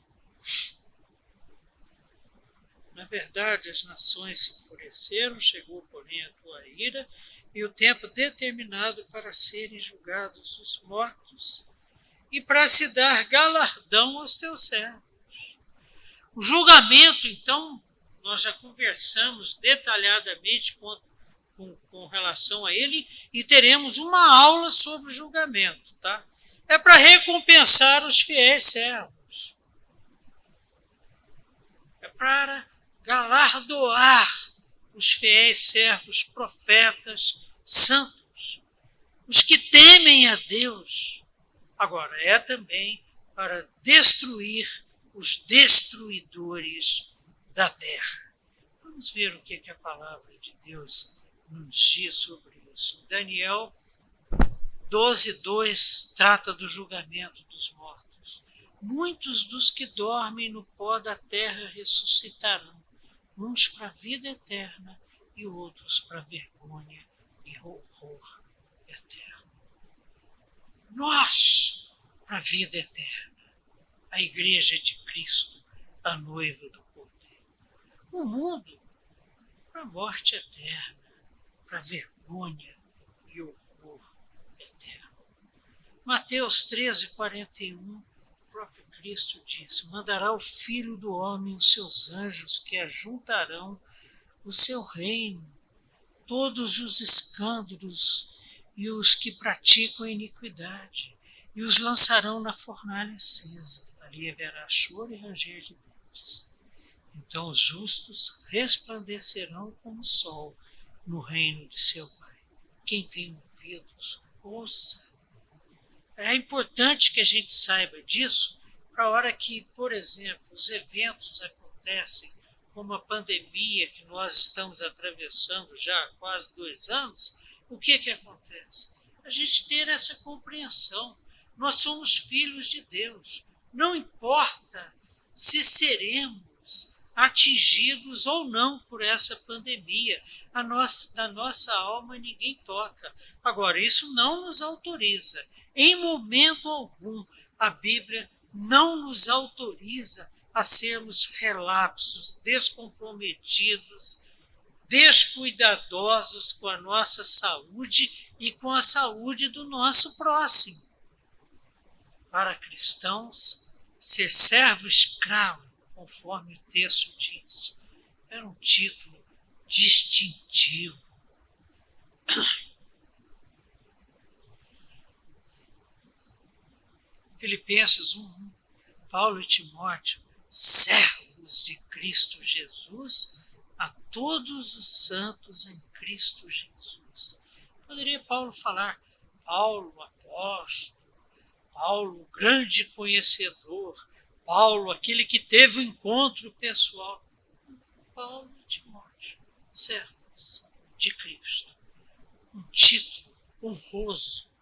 Na verdade, as nações se enfureceram, chegou, porém, a tua ira, e o tempo determinado para serem julgados os mortos, e para se dar galardão aos teus servos. O julgamento, então, nós já conversamos detalhadamente com, com, com relação a ele, e teremos uma aula sobre o julgamento, tá? É para recompensar os fiéis servos. É para galardoar os fiéis servos, profetas, santos, os que temem a Deus. Agora, é também para destruir os destruidores da terra. Vamos ver o que, que a palavra de Deus diz sobre isso. Daniel 12, 2 trata do julgamento dos mortos. Muitos dos que dormem no pó da terra ressuscitarão, uns para a vida eterna e outros para vergonha e horror eterno. Nós, para a vida eterna, a Igreja de Cristo, a noiva do Cordeiro. O mundo, para a morte eterna, para vergonha e horror eterno. Mateus 13, 41, o próprio Cristo disse: Mandará o Filho do Homem os seus anjos que ajuntarão o seu reino, todos os escândalos e os que praticam iniquidade, e os lançarão na fornalha acesa. Ali haverá choro e ranger de dentes. Então os justos resplandecerão como o sol no reino de seu Pai. Quem tem ouvidos, ouça. É importante que a gente saiba disso para a hora que, por exemplo, os eventos acontecem como a pandemia que nós estamos atravessando já há quase dois anos, o que, que acontece? A gente ter essa compreensão. Nós somos filhos de Deus. Não importa se seremos atingidos ou não por essa pandemia. A nossa, da nossa alma ninguém toca. Agora, isso não nos autoriza, em momento algum, a Bíblia não nos autoriza a sermos relapsos, descomprometidos, descuidadosos com a nossa saúde e com a saúde do nosso próximo. Para cristãos, ser servo escravo, conforme o texto diz, era um título distintivo. Filipenses 1, Paulo e Timóteo servos de Cristo Jesus, a todos os santos em Cristo Jesus. Poderia Paulo falar, Paulo, apóstolo, Paulo, grande conhecedor, Paulo, aquele que teve o um encontro pessoal. Paulo e Timóteo, servos de Cristo. Um título honroso.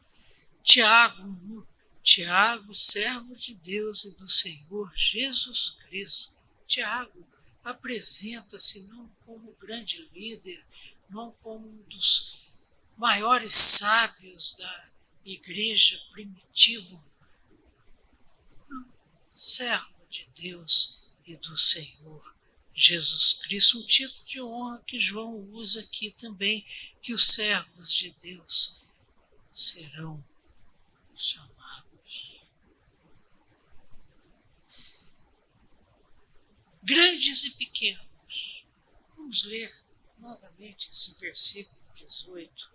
Tiago, Tiago, servo de Deus e do Senhor Jesus Cristo. Tiago apresenta-se não como grande líder, não como um dos maiores sábios da igreja primitiva, servo de Deus e do Senhor Jesus Cristo, um título de honra que João usa aqui também, que os servos de Deus serão chamados grandes e pequenos. Vamos ler novamente esse versículo 18.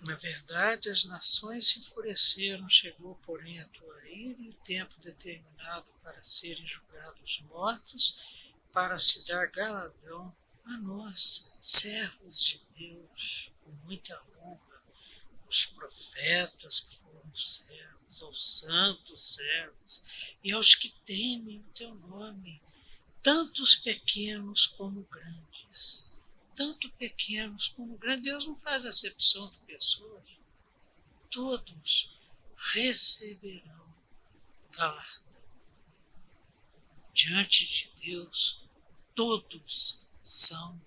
Na verdade, as nações se enfureceram, chegou, porém, a tua ira e o tempo determinado para serem julgados mortos, para se dar galadão a nós, servos de Deus, com muita honra, os profetas que foram servos aos santos servos e aos que temem o teu nome, tantos pequenos como grandes. Tanto pequenos como grandes. Deus não faz acepção de pessoas. Todos receberão galardão. Diante de Deus, todos são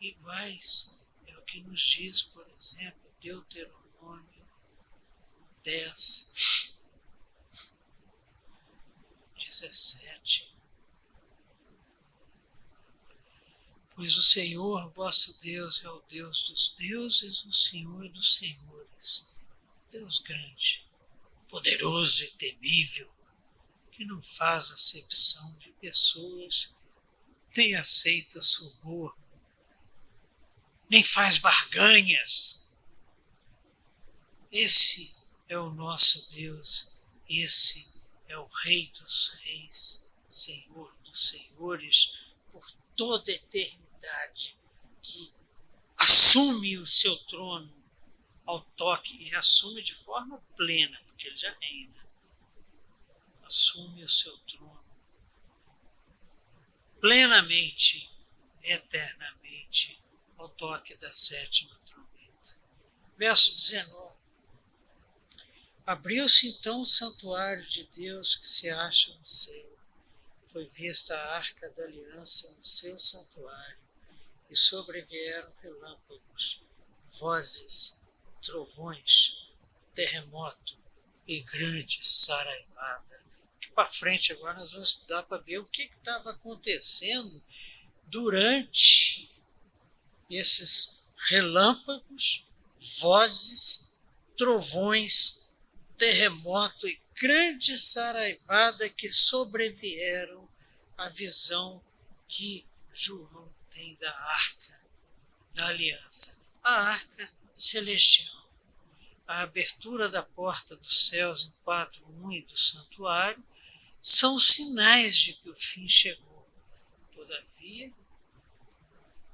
iguais. É o que nos diz, por exemplo, Deuteronômio 10, 17. Pois o Senhor vosso Deus é o Deus dos deuses, o Senhor dos senhores, Deus grande, poderoso e temível, que não faz acepção de pessoas, nem aceita suborno, nem faz barganhas. Esse é o nosso Deus, esse é o Rei dos Reis, Senhor dos Senhores, por toda a eternidade, que assume o seu trono ao toque e assume de forma plena, porque ele já reina. Assume o seu trono plenamente, eternamente, ao toque da sétima trombeta. Verso 19. Abriu-se então o santuário de Deus que se acha no céu. Foi vista a arca da aliança no seu santuário, e sobrevieram relâmpagos, vozes, trovões, terremoto e grande saraivada. Para frente agora nós vamos estudar para ver o que estava acontecendo durante esses relâmpagos, vozes, trovões, terremoto e grande saraivada que sobrevieram à visão que João tem da arca da aliança, a arca celestial. A abertura da porta dos céus em 4.1 e do santuário são sinais de que o fim chegou. Todavia,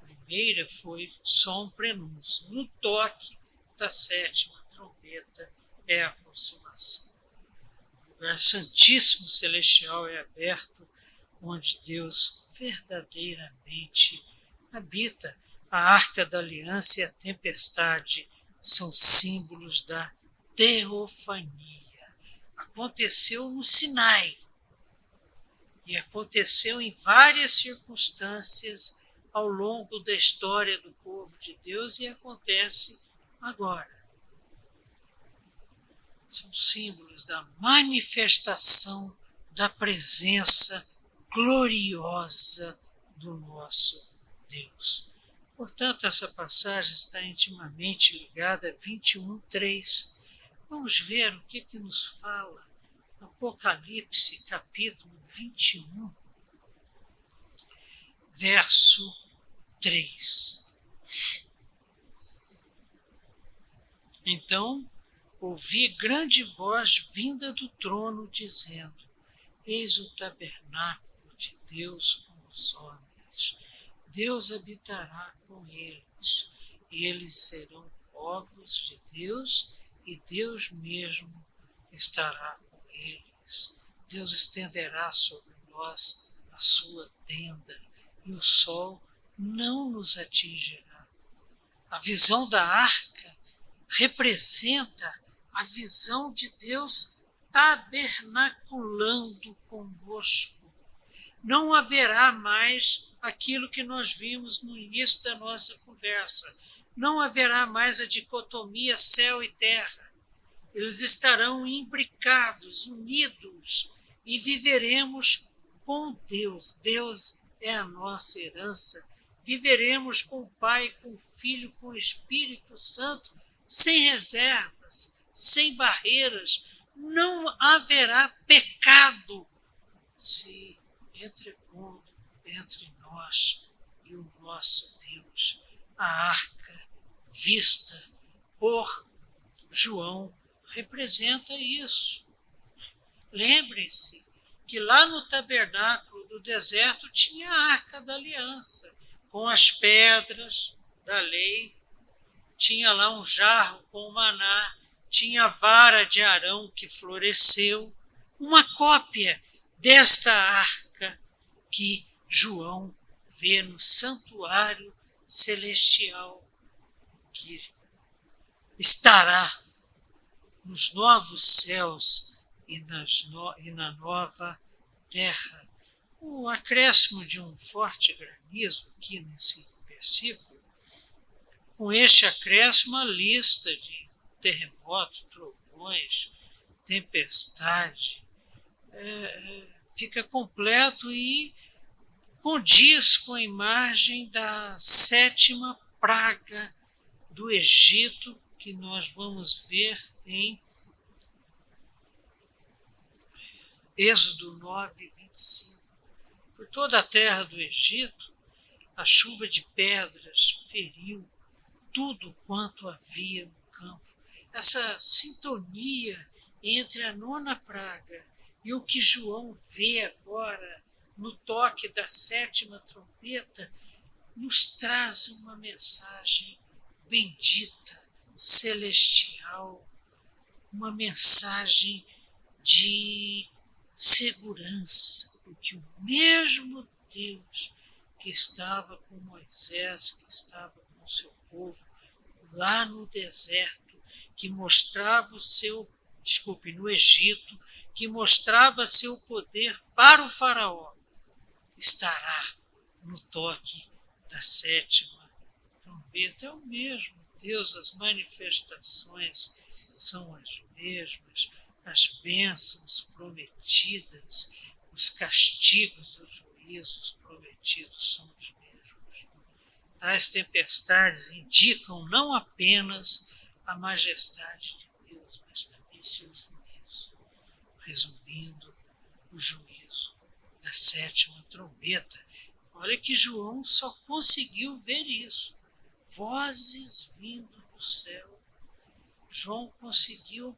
a primeira foi só um prenúncio. No toque da sétima trombeta é a consumação. O lugar santíssimo celestial é aberto, onde Deus verdadeiramente habita. A arca da aliança e a tempestade são símbolos da teofania. Aconteceu no Sinai e aconteceu em várias circunstâncias ao longo da história do povo de Deus e acontece agora são símbolos da manifestação da presença gloriosa do nosso Deus. Portanto, essa passagem está intimamente ligada a 21.3. Vamos ver o que, que nos fala Apocalipse, capítulo 21, verso 3. Então, ouvi grande voz vinda do trono dizendo: Eis o tabernáculo de Deus com os homens. Deus habitará com eles, e eles serão povos de Deus, e Deus mesmo estará eles. Deus estenderá sobre nós a sua tenda, e o sol não nos atingirá. A visão da arca representa a visão de Deus tabernaculando conosco. Não haverá mais aquilo que nós vimos no início da nossa conversa. Não haverá mais a dicotomia céu e terra. Eles estarão imbricados, unidos, e viveremos com Deus. Deus é a nossa herança. Viveremos com o Pai, com o Filho, com o Espírito Santo, sem reservas, sem barreiras, não haverá pecado se entrepondo entre nós e o nosso Deus. A arca vista por João representa isso. Lembrem-se que lá no tabernáculo do deserto tinha a arca da aliança, com as pedras da lei, tinha lá um jarro com maná, tinha a vara de Arão que floresceu, uma cópia desta arca que João vê no santuário celestial que estará nos novos céus e, no, e na nova terra. O acréscimo de um forte granizo aqui nesse versículo, com este acréscimo, a lista de terremoto, trovões, tempestade, é, fica completo e condiz com a imagem da sétima praga do Egito, que nós vamos ver em Êxodo 9, 25. Por toda a terra do Egito, a chuva de pedras feriu tudo quanto havia no campo essa sintonia entre a nona praga e o que João vê agora no toque da sétima trombeta, nos traz uma mensagem bendita, celestial, uma mensagem de segurança, porque o mesmo Deus que estava com Moisés, que estava com seu povo lá no deserto, que mostrava o seu desculpe, no Egito, que mostrava seu poder para o faraó, estará no toque da sétima trombeta. É o mesmo Deus, as manifestações são as mesmas, as bênçãos prometidas, os castigos, os juízos prometidos são os mesmos. Tais tempestades indicam não apenas a majestade de Deus, mas também seu juízo. Resumindo, o juízo da sétima trombeta. Olha que João só conseguiu ver isso. Vozes vindo do céu. João conseguiu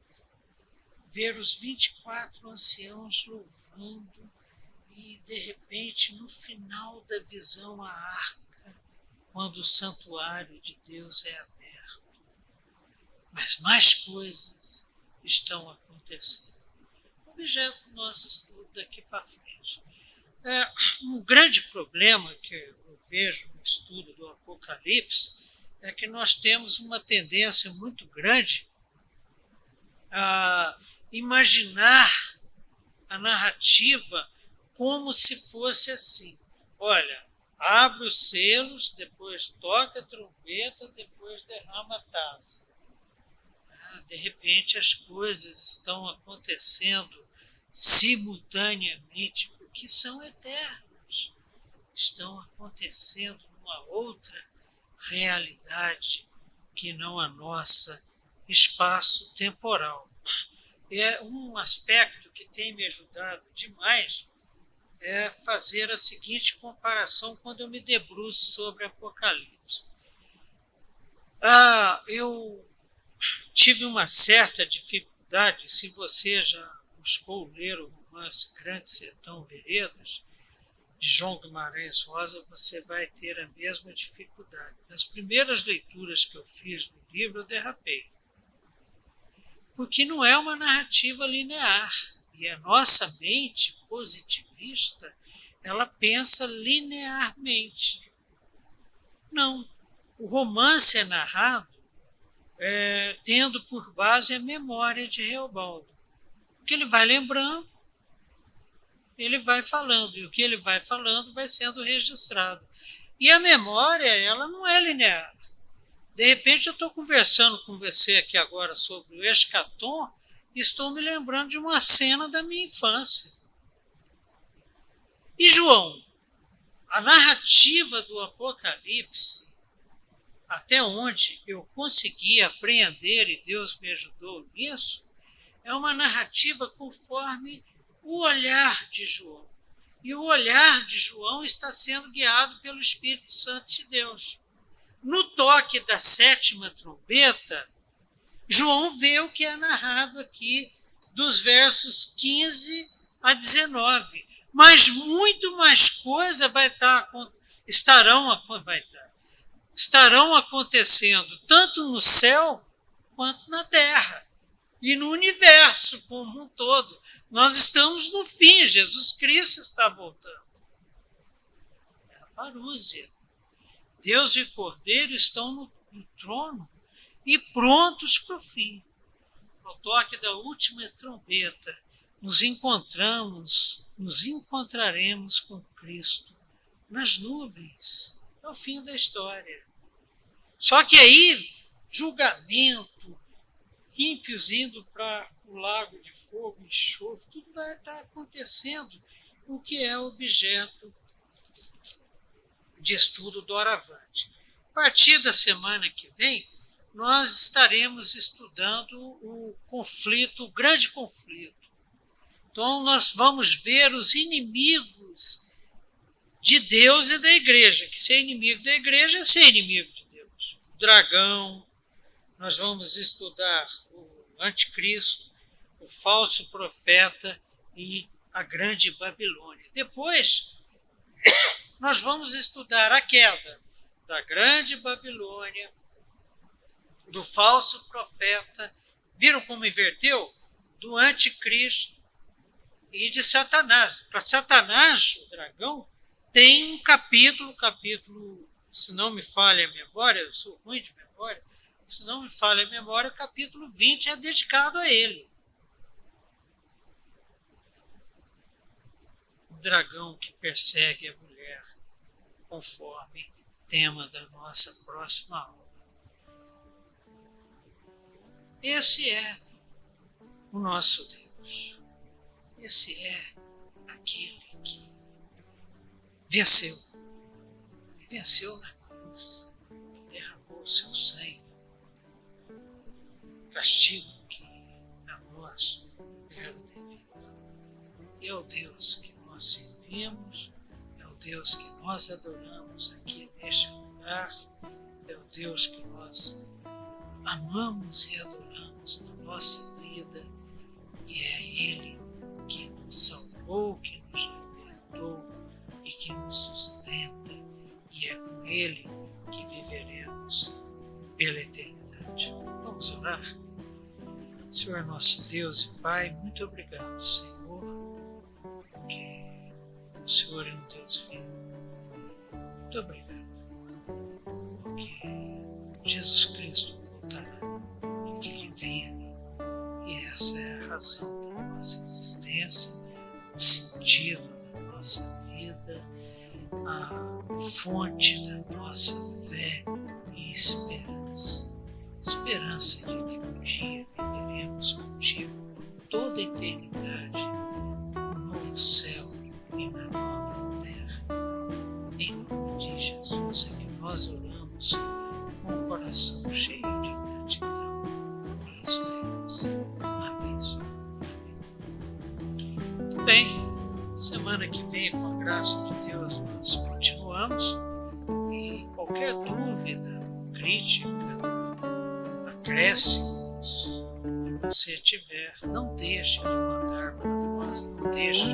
ver os 24 anciãos louvando e, de repente, no final da visão, a arca, quando o santuário de Deus é aberto. Mas mais coisas estão acontecendo. Objeto do nosso estudo daqui para frente. É, um grande problema que vejo no estudo do Apocalipse é que nós temos uma tendência muito grande a imaginar a narrativa como se fosse assim. Olha, abre os selos, depois toca a trombeta, depois derrama a taça. Ah, de repente as coisas estão acontecendo simultaneamente, porque são eternos. Estão acontecendo numa outra realidade que não a nossa espaço temporal é um aspecto que tem me ajudado demais é fazer a seguinte comparação quando eu me debruço sobre Apocalipse. Ah, eu tive uma certa dificuldade, se você já buscou ler o romance Grande Sertão Veredas, de João Guimarães Rosa, você vai ter a mesma dificuldade. Nas primeiras leituras que eu fiz do livro, eu derrapei porque não é uma narrativa linear. E a nossa mente positivista, ela pensa linearmente. Não. O romance é narrado é, tendo por base a memória de Reobaldo. O que ele vai lembrando, ele vai falando, e o que ele vai falando vai sendo registrado. E a memória, ela não é linear. De repente, eu estou conversando com você aqui agora sobre o escatom e estou me lembrando de uma cena da minha infância. E João, a narrativa do Apocalipse, até onde eu consegui apreender e Deus me ajudou nisso, é uma narrativa conforme o olhar de João. E o olhar de João está sendo guiado pelo Espírito Santo de Deus. No toque da sétima trombeta, João vê o que é narrado aqui dos versos 15 a 19. Mas muito mais coisa vai estar, estarão, vai estar, estarão acontecendo tanto no céu quanto na terra e no universo como um todo. Nós estamos no fim, Jesus Cristo está voltando. É a parúzia. Deus e Cordeiro estão no, no trono e prontos para o fim. Ao toque da última trombeta, nos encontramos, nos encontraremos com Cristo nas nuvens. É o fim da história. Só que aí, julgamento, ímpios indo para o lago de fogo enxofre, tudo vai estar acontecendo, o que é objeto de estudo do Aravante. A partir da semana que vem, nós estaremos estudando o conflito, o grande conflito. Então, nós vamos ver os inimigos de Deus e da igreja, que ser inimigo da igreja é ser inimigo de Deus. O dragão, nós vamos estudar anticristo, o falso profeta e a grande Babilônia. Depois, nós vamos estudar a queda da grande Babilônia, do falso profeta, viram como inverteu? Do anticristo e de Satanás. Para Satanás, o dragão, tem um capítulo, capítulo, se não me falha a memória, eu sou ruim de memória, se não me falha a memória, o capítulo 20 é dedicado a ele. O dragão que persegue a mulher, conforme tema da nossa próxima aula. Esse é o nosso Deus. Esse é aquele que venceu. Venceu na cruz. Derramou seu sangue castigo que a nós era devido. É o Deus que nós servimos, é o Deus que nós adoramos aqui neste lugar, é o Deus que nós amamos e adoramos na nossa vida, e é Ele que nos salvou, que nos libertou e que nos sustenta, e é com Ele que viveremos pela eternidade. Vamos orar? Senhor nosso Deus e Pai, muito obrigado, Senhor, porque o Senhor é um Deus vivo. Muito obrigado, porque Jesus Cristo voltará, porque Ele vive, e essa é a razão da nossa existência, o sentido da nossa vida, a fonte da nossa fé e esperança. Esperança de que um dia viveremos contigo toda a eternidade, no novo céu e na nova terra. Em nome de Jesus é que nós oramos com o coração cheio de gratidão e esperança. Amém. Amém. Muito bem. Semana que vem, com a graça de Deus, nós que você tiver, não deixe de mandar para nós, não deixe